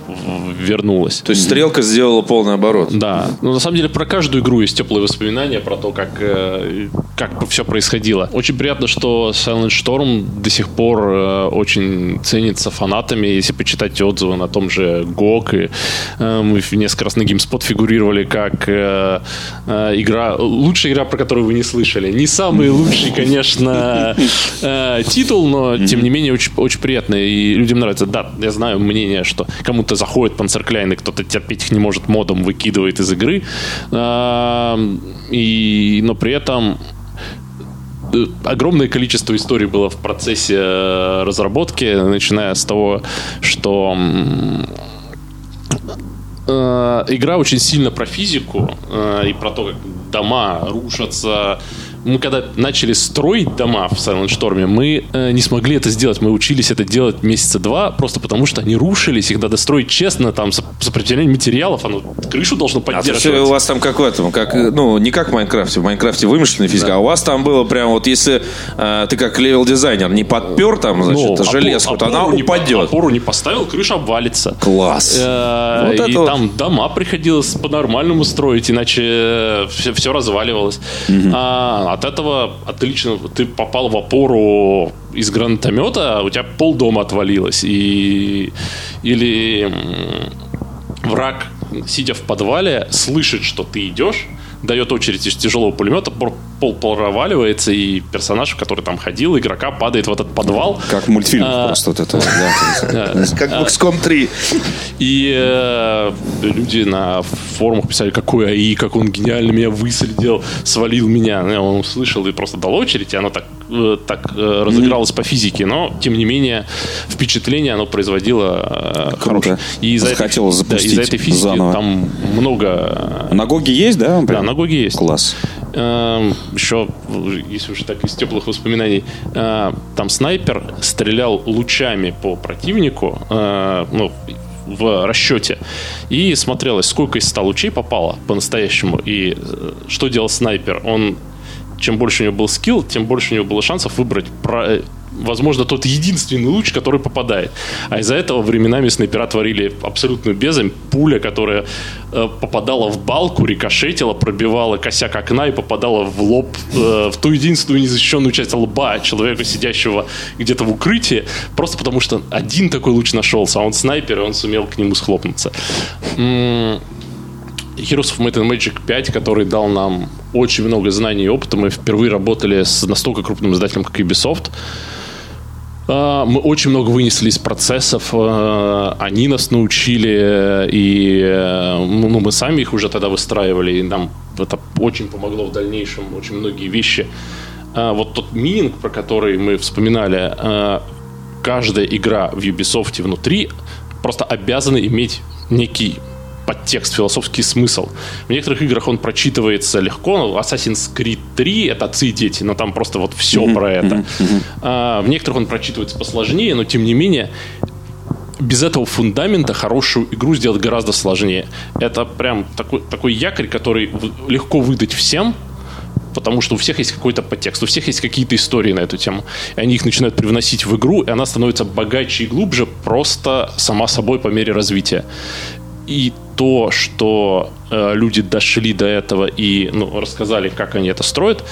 вернулось. То есть стрелка сделала полный оборот. Да, ну на самом деле про каждую игру есть теплые воспоминания про то, как, э, как все происходило. Очень приятно, что Silent Storm до сих пор э, очень ценится фанатами. Если почитать отзывы на том же GOG, и, э, мы несколько раз на GameSpot фигурировали как э, э, игра, лучшая игра, про которую вы не слышали. Не самый лучший, конечно, титул, но тем не менее очень, очень приятно и людям нравится. Да, я знаю мнение, что кому-то заходит панцеркляйн, и кто-то терпеть их не может, модом выкидывает из игры. А, И, но при этом э, огромное количество историй было в процессе э, разработки, начиная с того, что э, игра очень сильно про физику и про то, как дома рушатся. Мы когда начали строить дома в Silent Storm, мы э, не смогли это сделать. Мы учились это делать месяца два, просто потому что они рушились. Их надо строить честно, там, с сопротивлением материалов, оно крышу должно А то поддерживать. всё у вас там как в этом, как, э, ну, не как в Minecraft е, в Minecraft е вымышленная физика, а у вас там было прям вот, если э, ты как level -дизайнер не подпер там, значит, Ну, опор- железку, то она не упадет. Опору не поставил, крыша обвалится. Класс. Э, Вот и это вот. там дома приходилось по-нормальному строить, иначе все, все разваливалось. А, а от этого отлично ты попал в опору из гранатомета, а у тебя пол дома отвалилось. И, или враг, сидя в подвале, слышит, что ты идешь, дает очередь из тяжелого пулемета, пол проваливается, и персонаж, который там ходил, игрока падает в этот подвал. Как мультфильм а, просто вот это. Как в XCOM 3. И э, люди на форумах писали, какой АИ, как он гениально меня выследил, свалил меня. Он услышал и просто дал очередь, и оно так, так э, разыгралось по физике. Но, тем не менее, впечатление оно производило хорошее. И из-за этой, да, из этой физики заново. там много... На GOG е есть, да? Да, на GOG е есть. Класс. Эм, еще, если уже так из теплых воспоминаний, э, там снайпер стрелял лучами по противнику, э, ну, в расчете. И смотрелось, сколько из 100 лучей попало по-настоящему. И э, что делал снайпер? Он чем больше у него был скилл, тем больше у него было шансов выбрать возможно, тот единственный луч, который попадает. А из-за этого временами снайпера творили абсолютную безумие. Пуля, которая э, попадала в балку, рикошетила, пробивала косяк окна и попадала в лоб, э, в ту единственную незащищенную часть лба человека, сидящего где-то в укрытии, просто потому что один такой луч нашелся, а он снайпер, и он сумел к нему схлопнуться. Heroes of Might and Magic 5, который дал нам очень много знаний и опыта. Мы впервые работали с настолько крупным издателем, как Ubisoft. А, мы очень много вынесли из процессов, а, они нас научили, и э, ну, мы сами их уже тогда выстраивали, и нам это очень помогло в дальнейшем, очень многие вещи. А, вот тот мининг, про который мы вспоминали, каждая игра в Ubisoft внутри просто обязана иметь некий подтекст, философский смысл. В некоторых играх он прочитывается легко. Ну, Assassin's Creed 3 — это отцы и дети, но там просто вот все mm-hmm. про это. Mm-hmm. А, в некоторых он прочитывается посложнее, но тем не менее без этого фундамента хорошую игру сделать гораздо сложнее. Это прям такой, такой якорь, который легко выдать всем, потому что у всех есть какой-то подтекст, у всех есть какие-то истории на эту тему. И они их начинают привносить в игру, и она становится богаче и глубже просто сама собой по мере развития. И то, что э, люди дошли до этого и ну, рассказали, как они это строят,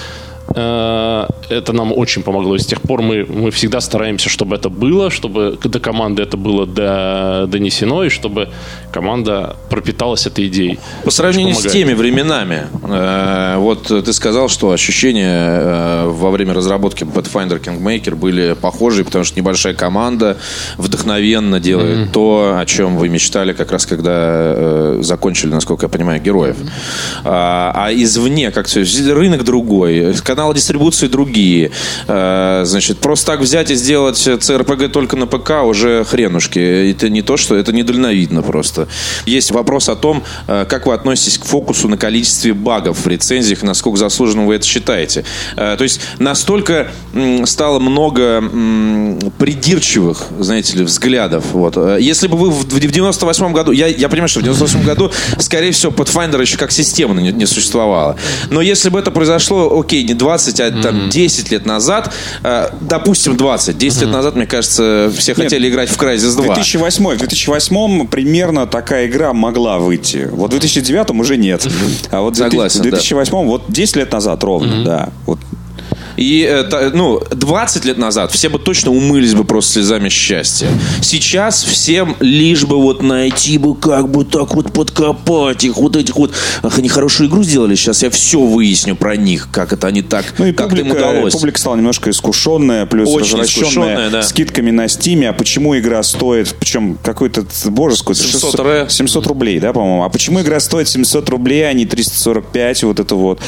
это нам очень помогло. И с тех пор мы, мы всегда стараемся, чтобы это было, чтобы до команды это было до, донесено, и чтобы команда пропиталась этой идеей. По сравнению с теми временами, э, вот ты сказал, что ощущения э, во время разработки Pathfinder Kingmaker были похожие, потому что небольшая команда вдохновенно делает mm-hmm. то, о чем вы мечтали как раз, когда закончили, насколько я понимаю, героев. Mm-hmm. А, а извне, как все, рынок другой, каналы дистрибуции другие. Э, значит, просто так взять и сделать CRPG только на ПК уже хренушки. Это не то, что это недальновидно просто. Есть вопрос о том, э, как вы относитесь к фокусу на количестве багов в рецензиях, насколько заслуженно вы это считаете. Э, то есть настолько стало много придирчивых, знаете ли, взглядов. Вот. Если бы вы в 98 году, я, я понимаю, что в 98 году, скорее всего, Pathfinder еще как система не, не существовало. Но если бы это произошло, окей, не 20, а там 10 лет назад, э, допустим, 20, 10 лет назад, мне кажется, все Нет, хотели играть в Crysis 2. 2008, в 2008 примерно такая игра могла выйти. Вот в 2009 уже нет. А вот в 2008 да. вот 10 лет назад ровно, да. Вот и, это, ну, 20 лет назад все бы точно умылись бы просто слезами счастья. Сейчас всем лишь бы вот найти бы, как бы так вот подкопать их, вот этих вот... Ах, они хорошую игру сделали, сейчас я все выясню про них, как это они так, ну, и как публика, им удалось. публика стала немножко искушенная, плюс Очень возвращенная да. скидками на стиме. А почему игра стоит, причем какой-то, боже, сколько 700, 600, 700 рублей, да, по-моему? А почему игра стоит 700 рублей, а не 345, вот это вот?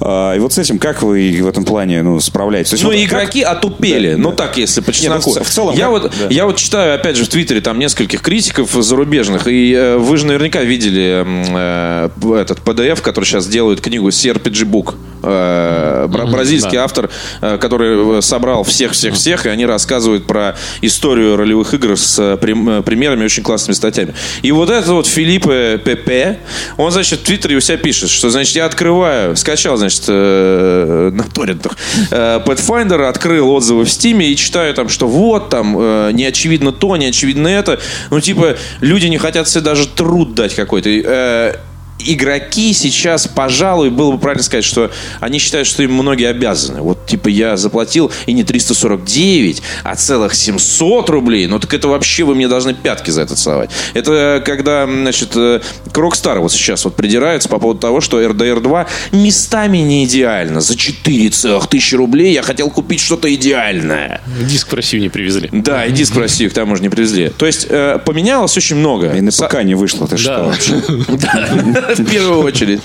А, и вот с этим как вы в этом плане, ну, справляетесь? Ну, вот игроки как... отупели. Да, ну, да. так, если по чесноку. Нет, ну, в целом, я, как... вот, да. я вот читаю, опять же, в Твиттере там нескольких критиков зарубежных, и э, вы же наверняка видели э, этот PDF, который сейчас делают книгу CRPG Book. Э, бразильский да. автор, э, который собрал всех-всех-всех, и они рассказывают про историю ролевых игр с э, примерами, очень классными статьями. И вот этот вот Филиппе ПП, он, значит, в Твиттере у себя пишет, что, значит, я открываю, скачал, значит, на торрентах Pathfinder, открыл отзывы в Стиме и читаю там, что вот там не очевидно то, не очевидно это. Ну, типа, люди не хотят себе даже труд дать какой-то игроки сейчас, пожалуй, было бы правильно сказать, что они считают, что им многие обязаны. Вот, типа, я заплатил и не 349, а целых 700 рублей. Ну, так это вообще вы мне должны пятки за это целовать. Это когда, значит, к Rockstar вот сейчас вот придираются по поводу того, что RDR 2 местами не идеально. За 4 целых тысячи рублей я хотел купить что-то идеальное. Диск в Россию не привезли. Да, и диск в Россию к тому же не привезли. То есть э, поменялось очень много. И на ПК не вышло, ты что вообще? В первую очередь.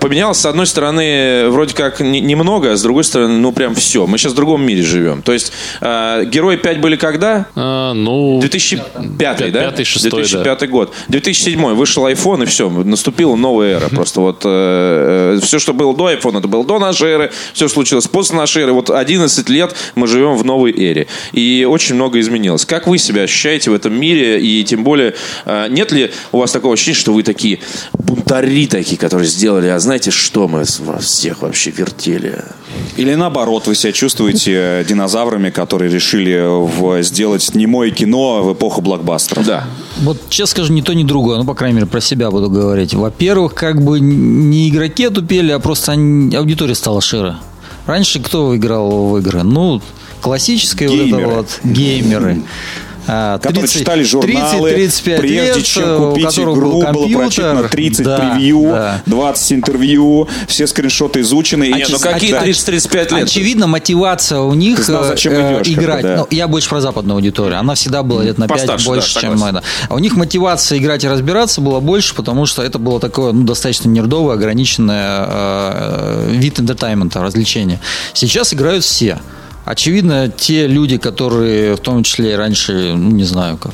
Поменялось, с одной стороны, вроде как не- немного, а с другой стороны, ну прям все. Мы сейчас в другом мире живем. То есть э, Герои 5 были когда? А, ну, 2005, да? Пятый, шестой, 2005 год. 2007 вышел iPhone, и все, наступила новая эра. Просто вот э, все, что было до iPhone, это было до нашей эры, все случилось после нашей эры. Вот 11 лет мы живем в новой эре. И очень много изменилось. Как вы себя ощущаете в этом мире? И тем более, э, нет ли у вас такого ощущения, что вы такие бунтари такие, которые сделали, а знаете, что мы с вас всех вообще вертели? Или наоборот, вы себя чувствуете динозаврами, которые решили в- сделать немое кино в эпоху блокбастеров? Да. Вот, честно скажу, ни то, ни другое. Ну, по крайней мере, про себя буду говорить. Во-первых, как бы не игроки отупели, а просто они- аудитория стала шире. Раньше кто играл в игры? Ну, классические вот Геймеры. это вот геймеры. А, Которые 30 читали журналы, 30-35 прежде лет, чем э, купить игру, был было прочитано 30 Да, превью, да. 20 интервью, все скриншоты изучены. и- Не, ну какие оч- 30-35 лет? Очевидно, мотивация у них знал, зачем э, идешь, как бы, играть. да. Ну, я больше про западную аудиторию. Она всегда была лет на 5 Постарше, больше, да, чем это. А у них мотивация играть и разбираться была больше, потому что это было такое ну, достаточно nerd овое, ограниченное э, вид entertainment а, развлечения. Сейчас играют все. Очевидно, те люди, которые в том числе и раньше, ну, не знаю, как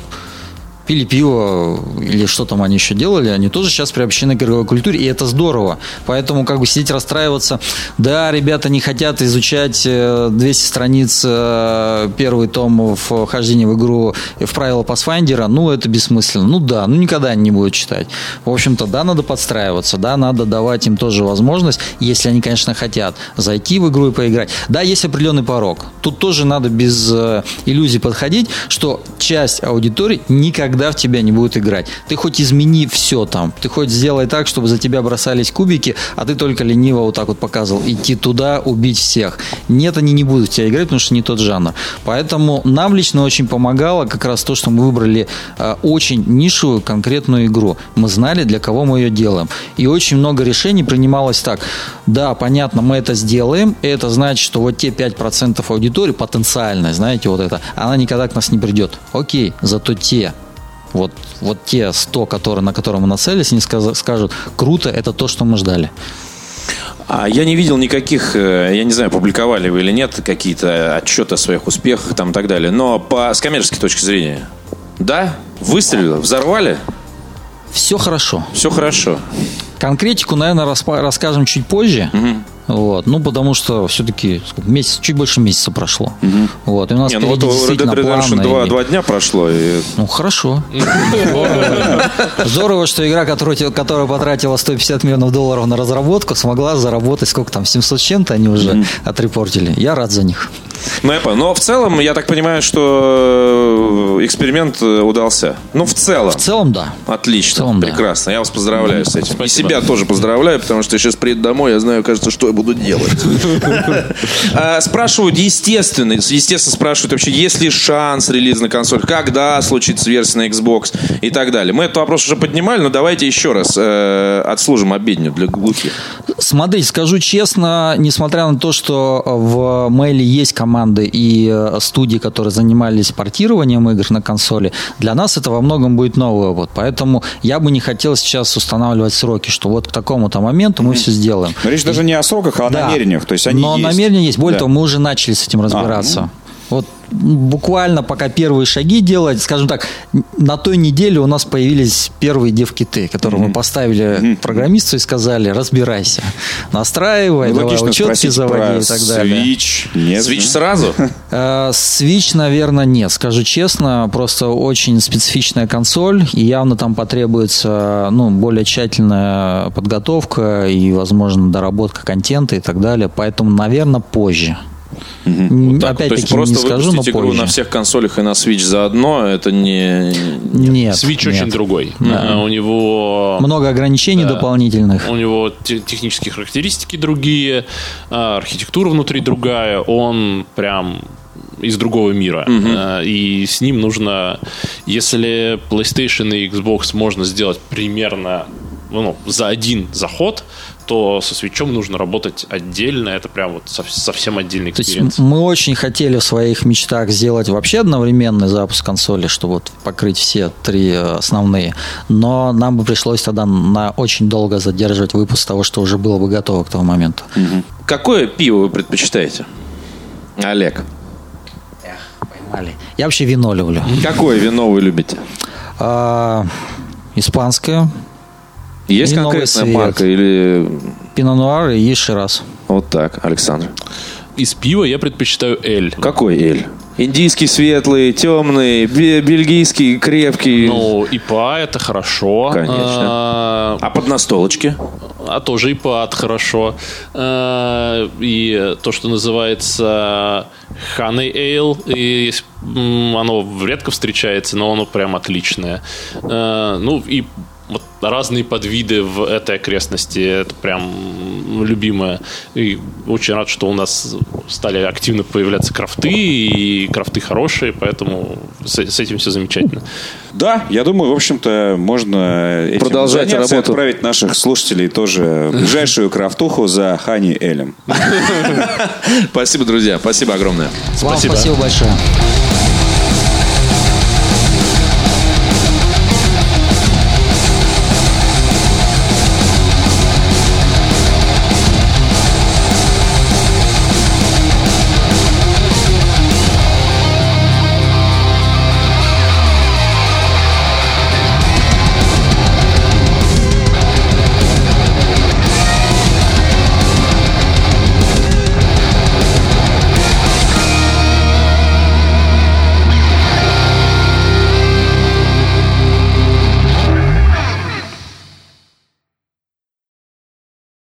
пили пиво или что там они еще делали, они тоже сейчас приобщены к игровой культуре, и это здорово. Поэтому как бы сидеть расстраиваться, да, ребята не хотят изучать э, 200 страниц э, первый том вхождения в игру в правила Pathfinder, ну, это бессмысленно. Ну да, ну никогда они не будут читать. В общем-то, да, надо подстраиваться, да, надо давать им тоже возможность, если они, конечно, хотят, зайти в игру и поиграть. Да, есть определенный порог. Тут тоже надо без э, иллюзий подходить, что часть аудитории никогда в тебя не будет играть. Ты хоть измени все там, ты хоть сделай так, чтобы за тебя бросались кубики, а ты только лениво вот так вот показывал, идти туда, убить всех. Нет, они не будут в тебя играть, потому что не тот жанр. Поэтому нам лично очень помогало как раз то, что мы выбрали э, очень нишевую конкретную игру. Мы знали, для кого мы ее делаем. И очень много решений принималось так. Да, понятно, мы это сделаем, и это значит, что вот те 5% аудитории потенциальная, знаете, вот это, она никогда к нас не придет. Окей, зато те вот, вот те 100, которые, на которые мы нацелились, они скажут, круто, это то, что мы ждали. А я не видел никаких, э, я не знаю, публиковали вы или нет, какие-то отчеты о своих успехах там и так далее. Но по, с коммерческой точки зрения, да, выстрелило, взорвали, Все хорошо. все хорошо. Конкретику, наверное, расскажем чуть позже. Вот. Ну, потому что все-таки месяц, чуть больше месяца прошло. Вот. И у нас Не, ну вот Red действительно Dead Redemption планы. 2, два дня прошло, и Ну, хорошо. Здорово, что игра, которую, которая потратила 150 миллионов долларов на разработку, смогла заработать, сколько там, 700 с чем-то они уже отрепортили. Я рад за них. Ну, я понял. Но в целом, я так понимаю, что э, эксперимент э, удался. Ну, в целом. В целом, да. Отлично, В целом, да. прекрасно. Я вас поздравляю с этим. И Спасибо. себя тоже поздравляю, потому что я сейчас приеду домой, я знаю, кажется, что я буду делать. А, Спрашивают, естественно, естественно спрашивают вообще, есть ли шанс релиз на консоль, когда случится версия на Xbox и так далее. Мы этот вопрос уже поднимали, но давайте еще раз э, отслужим обедню для глухих. Смотрите, скажу честно, несмотря на то, что в Мэйле есть команды и э, студии, которые занимались портированием игр на консоли, для нас это во многом будет новый опыт. Поэтому я бы не хотел сейчас устанавливать сроки, что вот к такому-то моменту мы все сделаем. Но речь даже не о сроках, а о Да. намерениях. То есть они Но есть. намерения есть. Более Да. того, мы уже начали с этим разбираться. Вот буквально пока первые шаги делать, скажем так, на той неделе у нас появились первые девкиты, которые мы поставили программисту и сказали, разбирайся, настраивай, Ну, давай учетки заводи и так далее. Switch. Нет, Свич да? сразу? Э, Switch, наверное, нет. Скажу честно, просто очень специфичная консоль, и явно там потребуется ну, более тщательная подготовка и, возможно, доработка контента и так далее. Поэтому, наверное, позже. М, Так, то есть просто не скажу, выпустить игру на всех консолях и на Switch заодно, это не... Нет, Switch нет. очень другой. Э, У него Много ограничений Да. дополнительных. У него те- технические характеристики другие, а, архитектура внутри другая, он прям из другого мира. А, И с ним нужно, если PlayStation и Xbox можно сделать примерно ну, за один заход, то со Switch ом нужно работать отдельно. Это прям вот сов- совсем отдельный То есть experience. мы очень хотели в своих мечтах сделать вообще одновременный запуск консоли, чтобы вот покрыть все три э, основные. Но нам бы пришлось тогда на очень долго задерживать выпуск того, что уже было бы готово к тому моменту. Какое пиво вы предпочитаете? Олег. Поймали. Я вообще вино люблю. Какое вино вы любите? А, испанское, Есть И конкретная свет. марка или пино нуар и Шираз. вот так, Александр? Из пива я предпочитаю эль. Какой эль? Индийский светлый, темный, бе- бельгийский крепкий. Ну, ИПА это хорошо. Конечно. А, А под настолочки? А тоже и пад хорошо. Э, И то, что называется Honey Ale, и оно редко встречается, но оно прям отличное. Э, Ну и вот разные подвиды в этой окрестности, это прям любимое. И очень рад, что у нас стали активно появляться крафты, и крафты хорошие, поэтому с с этим все замечательно. Да, я думаю, в общем-то, можно этим Продолжать заняться работу. отправить наших слушателей тоже в ближайшую крафтуху за Хани Элем. Спасибо, друзья. Спасибо огромное. Спасибо большое.